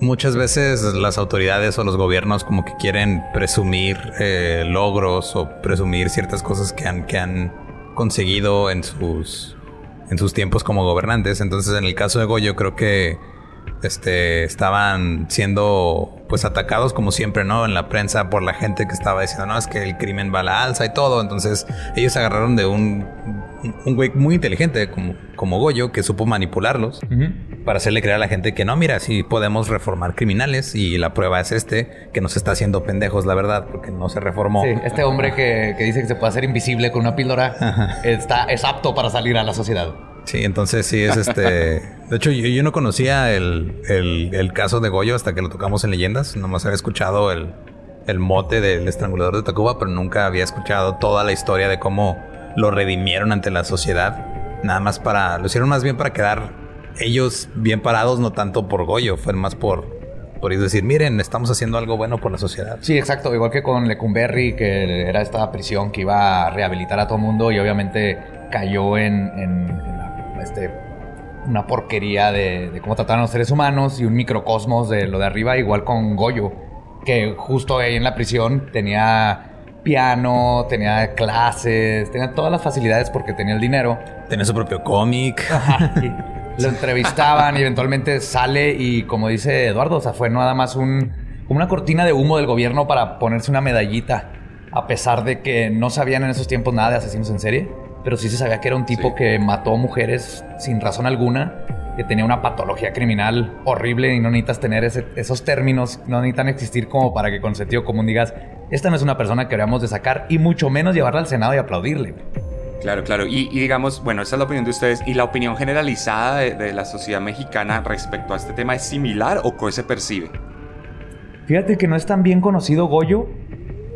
Speaker 6: muchas veces las autoridades o los gobiernos como que quieren presumir eh, logros o presumir ciertas cosas que han que han conseguido en sus en sus tiempos como gobernantes. Entonces, en el caso de Goyo creo que este, estaban siendo pues atacados como siempre, ¿no? En la prensa por la gente que estaba diciendo, no, es que el crimen va a la alza y todo. Entonces ellos agarraron de un, un güey muy inteligente como, como Goyo que supo manipularlos para hacerle creer a la gente que no, mira, sí podemos reformar criminales y la prueba es este, que nos está haciendo pendejos, la verdad, porque no se reformó.
Speaker 7: Sí, este hombre que, que dice que se puede hacer invisible con una píldora está, es apto para salir a la sociedad.
Speaker 6: Sí, entonces sí es este. De hecho, yo, yo no conocía el, el, el caso de Goyo hasta que lo tocamos en leyendas. Nomás había escuchado el, el mote del estrangulador de Tacuba, pero nunca había escuchado toda la historia de cómo lo redimieron ante la sociedad. Nada más para. Lo hicieron más bien para quedar ellos bien parados, no tanto por Goyo, fue más por. Por decir, miren, estamos haciendo algo bueno por la sociedad.
Speaker 7: Sí, exacto. Igual que con Lecumberri, que era esta prisión que iba a rehabilitar a todo mundo y obviamente cayó en, en, en la- este, una porquería de, de cómo trataron a los seres humanos y un microcosmos de lo de arriba, igual con Goyo, que justo ahí en la prisión tenía piano, tenía clases, tenía todas las facilidades porque tenía el dinero.
Speaker 6: Tenía su propio cómic.
Speaker 7: Lo entrevistaban y eventualmente sale y como dice Eduardo, o sea, fue nada más un, como una cortina de humo del gobierno para ponerse una medallita, a pesar de que no sabían en esos tiempos nada de asesinos en serie, pero sí se sabía que era un tipo
Speaker 5: Sí.
Speaker 7: que mató mujeres sin razón alguna, que tenía una patología criminal horrible y no necesitas tener ese- esos términos, no necesitan existir como para que con sentido común digas, esta no es una persona que deberíamos de sacar y mucho menos llevarla al Senado y aplaudirle.
Speaker 5: Claro, claro. Y, y digamos, bueno, esa es la opinión de ustedes. ¿Y la opinión generalizada de, de la sociedad mexicana respecto a este tema es similar o qué se percibe?
Speaker 7: Fíjate que no es tan bien conocido Goyo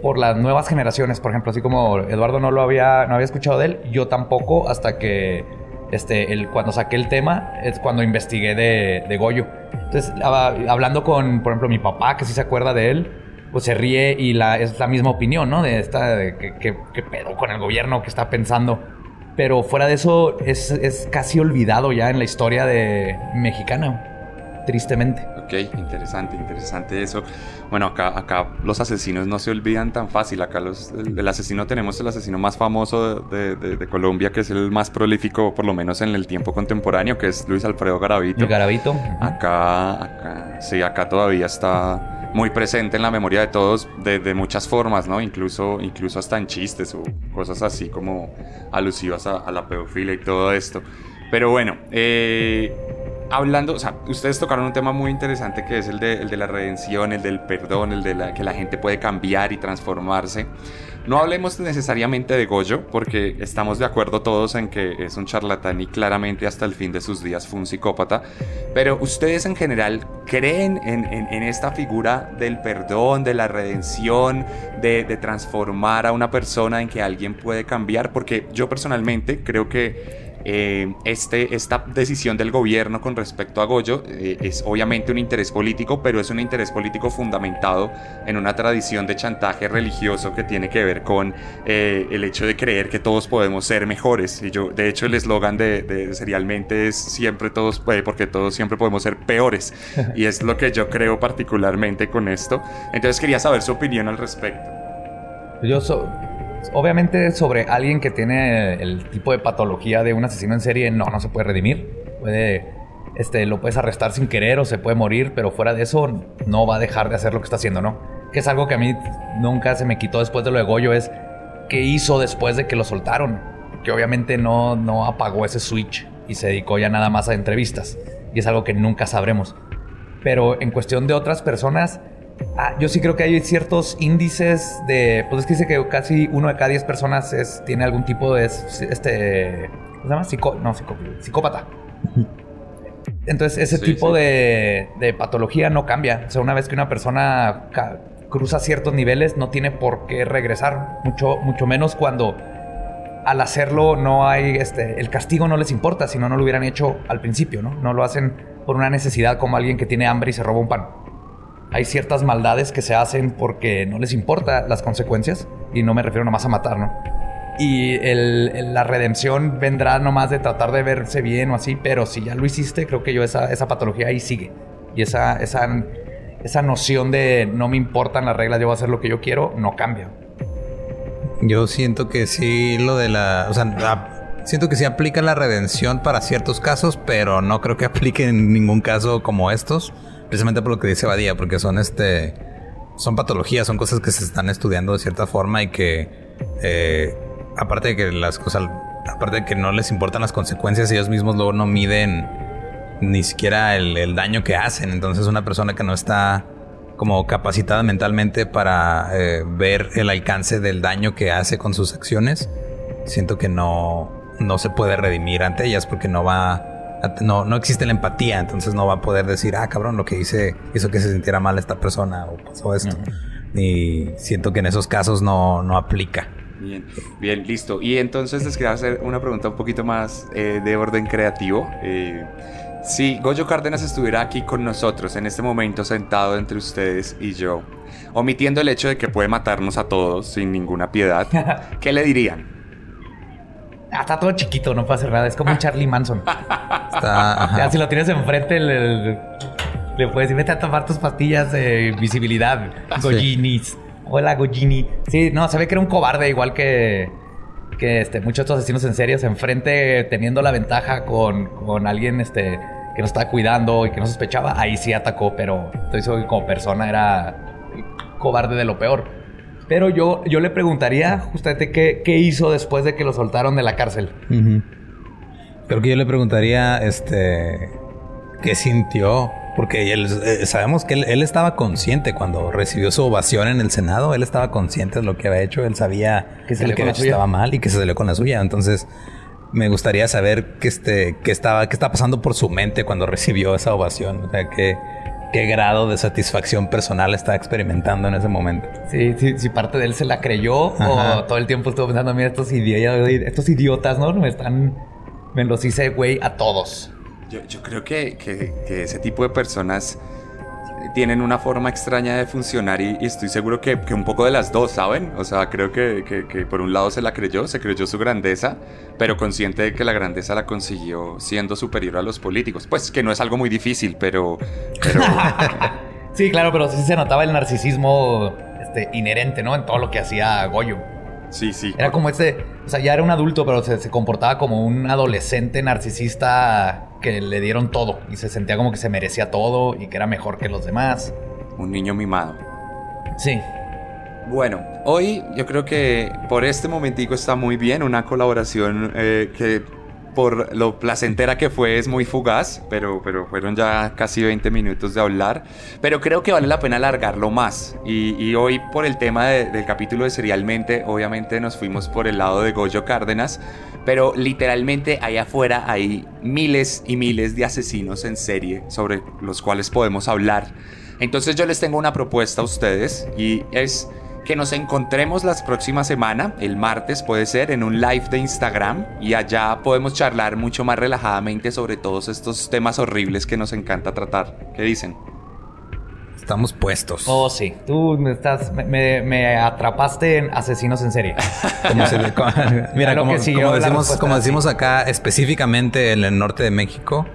Speaker 7: por las nuevas generaciones, por ejemplo, así como Eduardo no lo había, no había escuchado de él, yo tampoco hasta que este, cuando saqué el tema es cuando investigué de, de Goyo. Entonces, hab- hablando con, por ejemplo, mi papá, que sí se acuerda de él, pues se ríe y es la misma opinión, ¿no? De esta, de que pedo con el gobierno que está pensando. Pero fuera de eso, es, es casi olvidado ya en la historia de mexicana, tristemente.
Speaker 5: Ok, interesante, interesante eso. Bueno, acá, acá los asesinos no se olvidan tan fácil. Acá los, el, el asesino tenemos el asesino más famoso de, de- de Colombia, que es el más prolífico, por lo menos en el tiempo contemporáneo, que es Luis Alfredo Garavito.
Speaker 7: El garabito.
Speaker 5: Acá, acá, sí, acá todavía está muy presente en la memoria de todos de, de muchas formas, ¿no? Incluso, incluso hasta en chistes o cosas así como alusivas a, a la pedofilia y todo esto. Pero bueno, eh, hablando, o sea, ustedes tocaron un tema muy interesante que es el de, la redención, el del perdón, el de que la gente puede cambiar y transformarse. No hablemos necesariamente de Goyo, porque estamos de acuerdo todos en que es un charlatán y claramente hasta el fin de sus días fue un psicópata. Pero ustedes en general creen en, esta figura del perdón, de la redención, de, de transformar a una persona en que alguien puede cambiar, porque yo personalmente creo que eh, este, esta decisión del gobierno con respecto a Goyo eh, es obviamente un interés político, pero es un interés político fundamentado en una tradición de chantaje religioso que tiene que ver con eh, el hecho de creer que todos podemos ser mejores. Y yo, de hecho, el eslogan de, de Serialmente es siempre todos, eh, porque todos siempre podemos ser peores. y es lo que yo creo particularmente con esto. Entonces quería saber su opinión al respecto.
Speaker 7: Yo so- obviamente sobre alguien que tiene el tipo de patología de un asesino en serie no no se puede redimir. Puede este lo puedes arrestar sin querer o se puede morir, pero fuera de eso no va a dejar de hacer lo que está haciendo, ¿no? Que es algo que a mí nunca se me quitó después de lo de es qué hizo después de que lo soltaron, que obviamente no no apagó ese switch y se dedicó ya nada más a entrevistas y es algo que nunca sabremos. Pero en cuestión de otras personas, ah, yo sí creo que hay ciertos índices de. Pues es que dice que casi uno de cada diez personas es, tiene algún tipo de. es- Este. ¿Cómo se llama? Psico- no, psico- psicópata. Entonces, ese
Speaker 5: Sí,
Speaker 7: tipo
Speaker 5: sí.
Speaker 7: De, de patología no cambia. O sea, una vez que una persona cruza ciertos niveles no tiene por qué regresar, mucho, mucho menos cuando al hacerlo no hay, este, el castigo no les importa, si no, no lo hubieran hecho al principio, ¿no? No lo hacen por una necesidad como alguien que tiene hambre y se roba un pan. Hay ciertas maldades que se hacen porque no les importa las consecuencias y no me refiero nomás a matar, ¿no? Y el- el- la redención vendrá nomás de tratar de verse bien o así, pero si ya lo hiciste, creo que yo esa, esa patología ahí sigue. Y esa, esa, esa noción de no me importan las reglas, yo voy a hacer lo que yo quiero, no cambia.
Speaker 6: Yo siento que sí, lo de la. O sea, a- siento que sí aplica la redención para ciertos casos, pero no creo que aplique en ningún caso como estos. Precisamente por lo que dice Badía, porque son este. Son patologías, son cosas que se están estudiando de cierta forma y que. eh, aparte de que las cosas. Aparte de que no les importan las consecuencias, ellos mismos luego no miden ni siquiera el, daño que hacen. Entonces, una persona que no está como capacitada mentalmente para eh, ver el alcance del daño que hace con sus acciones, siento que no, no se puede redimir ante ellas porque no va. No, no existe la empatía, entonces no va a poder decir, ah, cabrón, lo que hice hizo que se sintiera mal esta persona o pasó esto. Y siento que en esos casos no, no aplica.
Speaker 5: Bien, bien, listo. Y entonces les quería hacer una pregunta un poquito más eh, de orden creativo. Eh, si Goyo Cárdenas estuviera aquí con nosotros en este momento sentado entre ustedes y yo, omitiendo el hecho de que puede matarnos a todos sin ninguna piedad, ¿qué le dirían?
Speaker 7: Ah, está todo chiquito, no hacer nada. Es como un Charlie Manson.
Speaker 6: Está,
Speaker 7: si lo tienes enfrente, le, le puedes decir, vete a tomar tus pastillas de visibilidad, Goginis. Hola, Gogini. Sí, no, se ve que era un cobarde, igual que, que este, muchos estos asesinos en serio, enfrente teniendo la ventaja con, con alguien este, que nos estaba cuidando y que no sospechaba. Ahí sí atacó, pero estoy seguro que como persona era cobarde de lo peor. Pero yo, yo le preguntaría justamente qué, qué hizo después de que lo soltaron de la cárcel.
Speaker 6: Ujú. Creo que yo le preguntaría, este, qué sintió, porque él, eh, sabemos que él, él estaba consciente cuando recibió su ovación en el Senado, él estaba consciente de lo que había hecho, él sabía
Speaker 7: Que
Speaker 6: que lo que había hecho estaba mal y que se salió con la suya, entonces me gustaría saber qué este, qué estaba, qué estaba pasando por su mente cuando recibió esa ovación, o sea, qué, qué grado de satisfacción personal estaba experimentando en ese momento.
Speaker 7: Sí, sí, si parte de él se la creyó
Speaker 6: Ajá.
Speaker 7: o todo el tiempo estuvo pensando, mira, estos, idiotas, estos idiotas, ¿no? Me están... Me los hice, güey, a todos.
Speaker 5: Yo, yo creo que, que- que ese tipo de personas tienen una forma extraña de funcionar y, y estoy seguro que, que un poco de las dos, ¿saben? O sea, creo que, que- que por un lado se la creyó, se creyó su grandeza, pero consciente de que la grandeza la consiguió siendo superior a los políticos. Pues que no es algo muy difícil, pero... pero
Speaker 7: Sí, claro, pero sí se notaba el narcisismo este, inherente, ¿no? En todo lo que hacía Goyo.
Speaker 5: sí, sí.
Speaker 7: Era como este... O sea, ya era un adulto, pero se, se comportaba como un adolescente narcisista que le dieron todo. Y se sentía como que se merecía todo y que era mejor que los demás.
Speaker 5: Un niño mimado.
Speaker 7: Sí.
Speaker 5: Bueno, hoy yo creo que por este momentico está muy bien, una colaboración eh, que por lo placentera que fue es muy fugaz, pero, pero fueron ya casi 20 minutos de hablar, pero creo que vale la pena alargarlo más. Y, y hoy por el tema de- del capítulo de Serialmente, obviamente nos fuimos por el lado de Goyo Cárdenas, pero literalmente allá afuera hay miles y miles de asesinos en serie sobre los cuales podemos hablar. Entonces yo les tengo una propuesta a ustedes y es que nos encontremos la próxima semana, el martes puede ser, en un live de Instagram y allá podemos charlar mucho más relajadamente sobre todos estos temas horribles que nos encanta tratar. ¿Qué dicen?
Speaker 6: Estamos puestos.
Speaker 7: Oh, sí. Tú me estás... Me, me- atrapaste en asesinos en serie.
Speaker 6: Como se- como- mira, como, decimos, como decimos acá específicamente en el norte de México,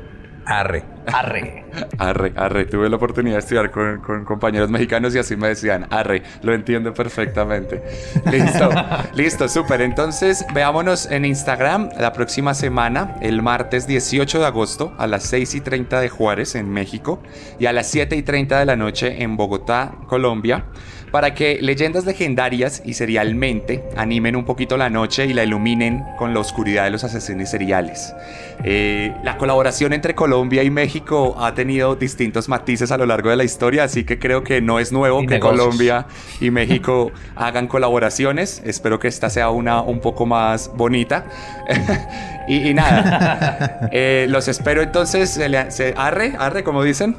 Speaker 6: arre.
Speaker 7: Arre.
Speaker 5: Arre, arre, tuve la oportunidad de estudiar con, con compañeros mexicanos y así me decían, arre, lo entiendo perfectamente. Listo, listo, súper. Entonces, veámonos en Instagram la próxima semana, el martes 18 de agosto, a las 6 y 30 de Juárez, en México, y a las 7 y 30 de la noche en Bogotá, Colombia, para que leyendas legendarias y serialmente animen un poquito la noche y la iluminen con la oscuridad de los asesinos seriales. Eh, la colaboración entre Colombia y México ha tenido distintos matices a lo largo de la historia, así que creo que no es nuevo
Speaker 7: Y
Speaker 5: que
Speaker 7: negocios.
Speaker 5: Colombia y México hagan colaboraciones. Espero que esta sea una un poco más bonita. y, y nada, eh, los espero entonces. Se- arre, arre, como dicen.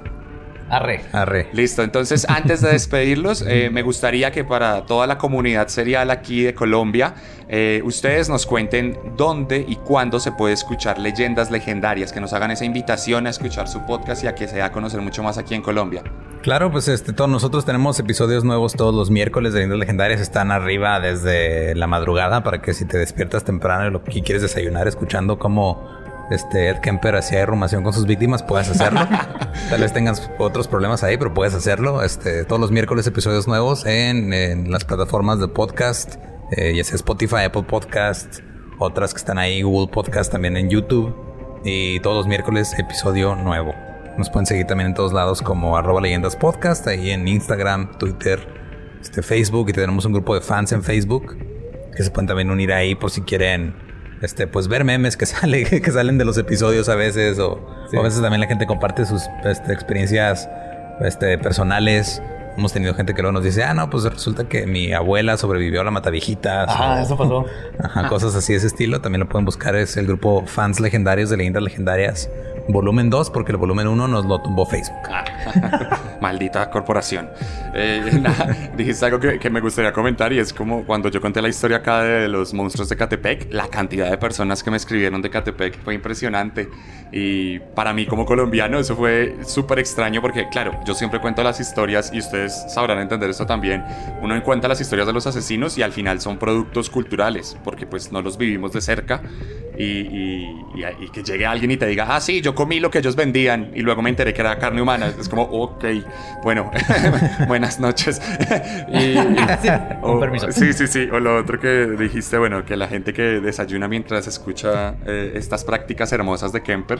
Speaker 7: Arre.
Speaker 6: Arre.
Speaker 5: Listo, entonces antes de despedirlos, eh, me gustaría que para toda la comunidad serial aquí de Colombia, eh, ustedes nos cuenten dónde y cuándo se puede escuchar leyendas legendarias, que nos hagan esa invitación a escuchar su podcast y a que se dé a conocer mucho más aquí en Colombia.
Speaker 6: Claro, pues este, todos nosotros tenemos episodios nuevos todos los miércoles de Leyendas Legendarias. Están arriba desde la madrugada para que si te despiertas temprano y lo que quieres desayunar escuchando cómo este Ed Kemper hacía derrumación con sus víctimas, puedes hacerlo. Tal vez tengas otros problemas ahí, pero puedes hacerlo. Este, todos los miércoles episodios nuevos en, en las plataformas de podcast, eh, ya sea Spotify, Apple Podcast, otras que están ahí, Google Podcast, también en YouTube. Y todos los miércoles episodio nuevo. Nos pueden seguir también en todos lados como arroba leyendas podcast, ahí en Instagram, Twitter, este, Facebook. Y tenemos un grupo de fans en Facebook que se pueden también unir ahí por si quieren este, pues ver memes que sale, que salen de los episodios a veces, o, o a veces también la gente comparte sus este, experiencias este, personales. Hemos tenido gente que luego nos dice, ah, no, pues resulta que mi abuela sobrevivió a la mataviejitas.
Speaker 7: Ah, eso pasó.
Speaker 6: Ajá, cosas así de ese estilo. También lo pueden buscar. Es el grupo Fans Legendarios de Leyendas Legendarias, volumen 2, porque el volumen 1 nos lo tumbó Facebook.
Speaker 5: Maldita corporación. Eh, dijiste algo que, que me gustaría comentar y es como cuando yo conté la historia acá de los monstruos de Catepec, la cantidad de personas que me escribieron de Catepec fue impresionante. Y para mí como colombiano eso fue súper extraño porque claro, yo siempre cuento las historias y ustedes sabrán entender esto también. Uno cuenta las historias de los asesinos y al final son productos culturales porque pues no los vivimos de cerca. Y, y- y- y que llegue alguien y te diga, ah, sí, yo comí lo que ellos vendían y luego me enteré que era carne humana. Es como, ok, bueno, buenas noches. y,
Speaker 7: Sí, con permiso.
Speaker 5: Sí, sí, sí. O lo otro que dijiste, bueno, que la gente que desayuna mientras escucha eh, estas prácticas hermosas de Kemper,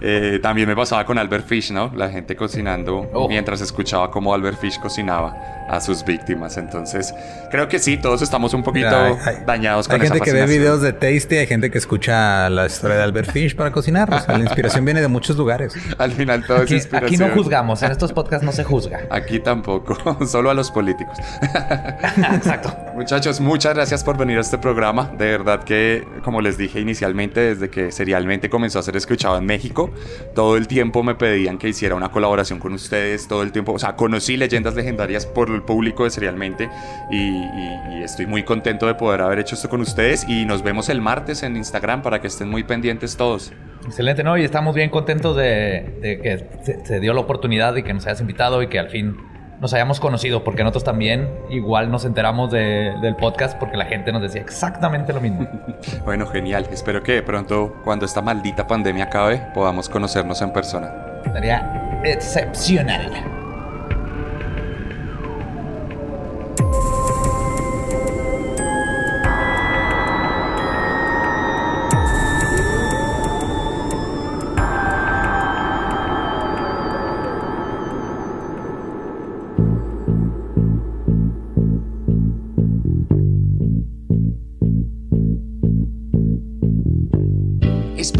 Speaker 5: eh, también me pasaba con Albert Fish, ¿no? La gente cocinando
Speaker 7: Oh.
Speaker 5: mientras escuchaba cómo Albert Fish cocinaba a sus víctimas. Entonces, creo que sí, todos estamos un poquito
Speaker 6: Hay- hay-
Speaker 5: dañados con
Speaker 6: Hay
Speaker 5: esa
Speaker 6: gente que ve videos de Tasty, hay gente que escucha la historia de Albert Fish para cocinar. O sea, la inspiración viene de muchos lugares.
Speaker 5: Al final todo
Speaker 7: Aquí,
Speaker 5: es
Speaker 7: aquí no
Speaker 5: inspiración.
Speaker 7: juzgamos. En estos podcasts no se juzga.
Speaker 5: Aquí tampoco, solo a los políticos.
Speaker 7: Exacto.
Speaker 5: Muchachos, muchas gracias por venir a este programa. De verdad que, como les dije inicialmente, desde que Serialmente comenzó a ser escuchado en México, todo el tiempo me pedían que hiciera una colaboración con ustedes, todo el tiempo, o sea, conocí leyendas legendarias por el público de Serialmente y, y- y estoy muy contento de poder haber hecho esto con ustedes y nos vemos el martes en Instagram para que estén muy pendientes todos.
Speaker 7: Excelente, ¿no? Y estamos bien contentos de, de que se, se dio la oportunidad y que nos hayas invitado y que al fin nos hayamos conocido, porque nosotros también igual nos enteramos de- del podcast porque la gente nos decía exactamente lo mismo.
Speaker 5: Bueno, genial. Espero que de pronto, cuando esta maldita pandemia acabe, podamos conocernos en persona.
Speaker 7: Sería excepcional.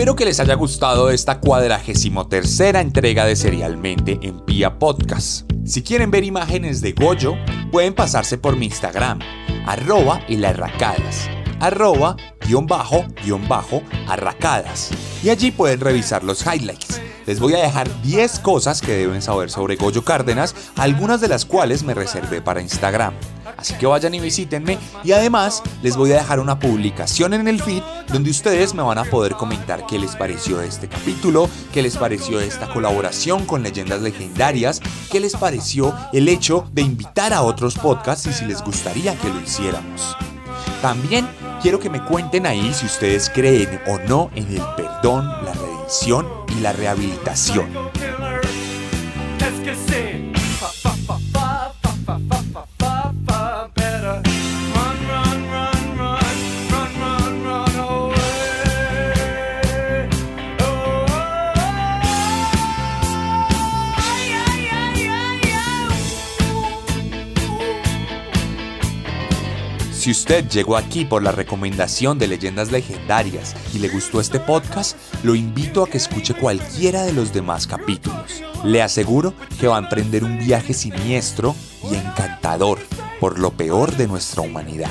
Speaker 5: Espero que les haya gustado esta cuadragésimo tercera entrega de Serialmente en Pia Podcast. Si quieren ver imágenes de Goyo, pueden pasarse por mi Instagram, arroba el arracadas, arroba guion bajo guion bajo arracadas. Y allí pueden revisar los highlights. Les voy a dejar 10 cosas que deben saber sobre Goyo Cárdenas, algunas de las cuales me reservé para Instagram. Así que vayan y visítenme y además les voy a dejar una publicación en el feed donde ustedes me van a poder comentar qué les pareció este capítulo, qué les pareció esta colaboración con leyendas legendarias, qué les pareció el hecho de invitar a otros podcasts y si les gustaría que lo hiciéramos. También quiero que me cuenten ahí si ustedes creen o no en el perdón, la redención y la rehabilitación. Si usted llegó aquí por la recomendación de leyendas legendarias y le gustó este podcast, lo invito a que escuche cualquiera de los demás capítulos. Le aseguro que va a emprender un viaje siniestro y encantador por lo peor de nuestra humanidad.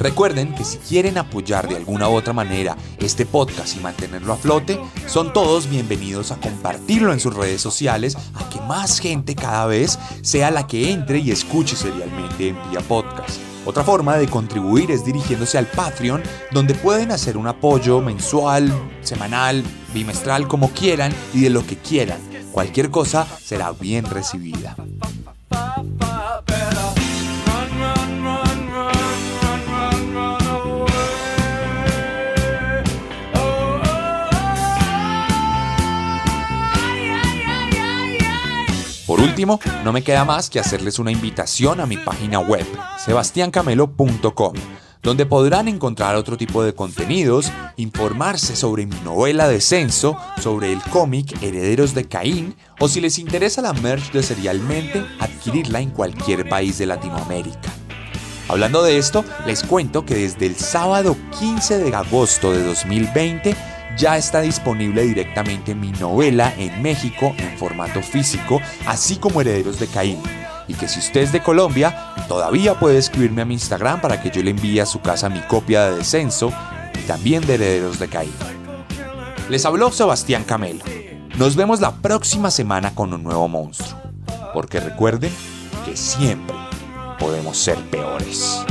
Speaker 1: Recuerden que si quieren apoyar de alguna u otra manera este podcast y mantenerlo a flote, son todos bienvenidos a compartirlo en sus redes sociales, a que más gente cada vez sea la que entre y escuche serialmente en Pia Podcast. Otra forma de contribuir es dirigiéndose al Patreon, donde pueden hacer un apoyo mensual, semanal, bimestral, como quieran y de lo que quieran. Cualquier cosa será bien recibida. Último, no me queda más que hacerles una invitación a mi página web, sebastiancamelo.com, donde podrán encontrar otro tipo de contenidos, informarse sobre mi novela Descenso, sobre el cómic Herederos de Caín, o si les interesa la merch de Serialmente, adquirirla en cualquier país de Latinoamérica. Hablando de esto, les cuento que desde el sábado 15 de agosto de 2020 ya está disponible directamente mi novela en México en formato físico, así como Herederos de Caín. Y que si usted es de Colombia, todavía puede escribirme a mi Instagram para que yo le envíe a su casa mi copia de descenso y también de Herederos de Caín. Les habló Sebastián Camelo. Nos vemos la próxima semana con un nuevo monstruo. Porque recuerden que siempre podemos ser peores.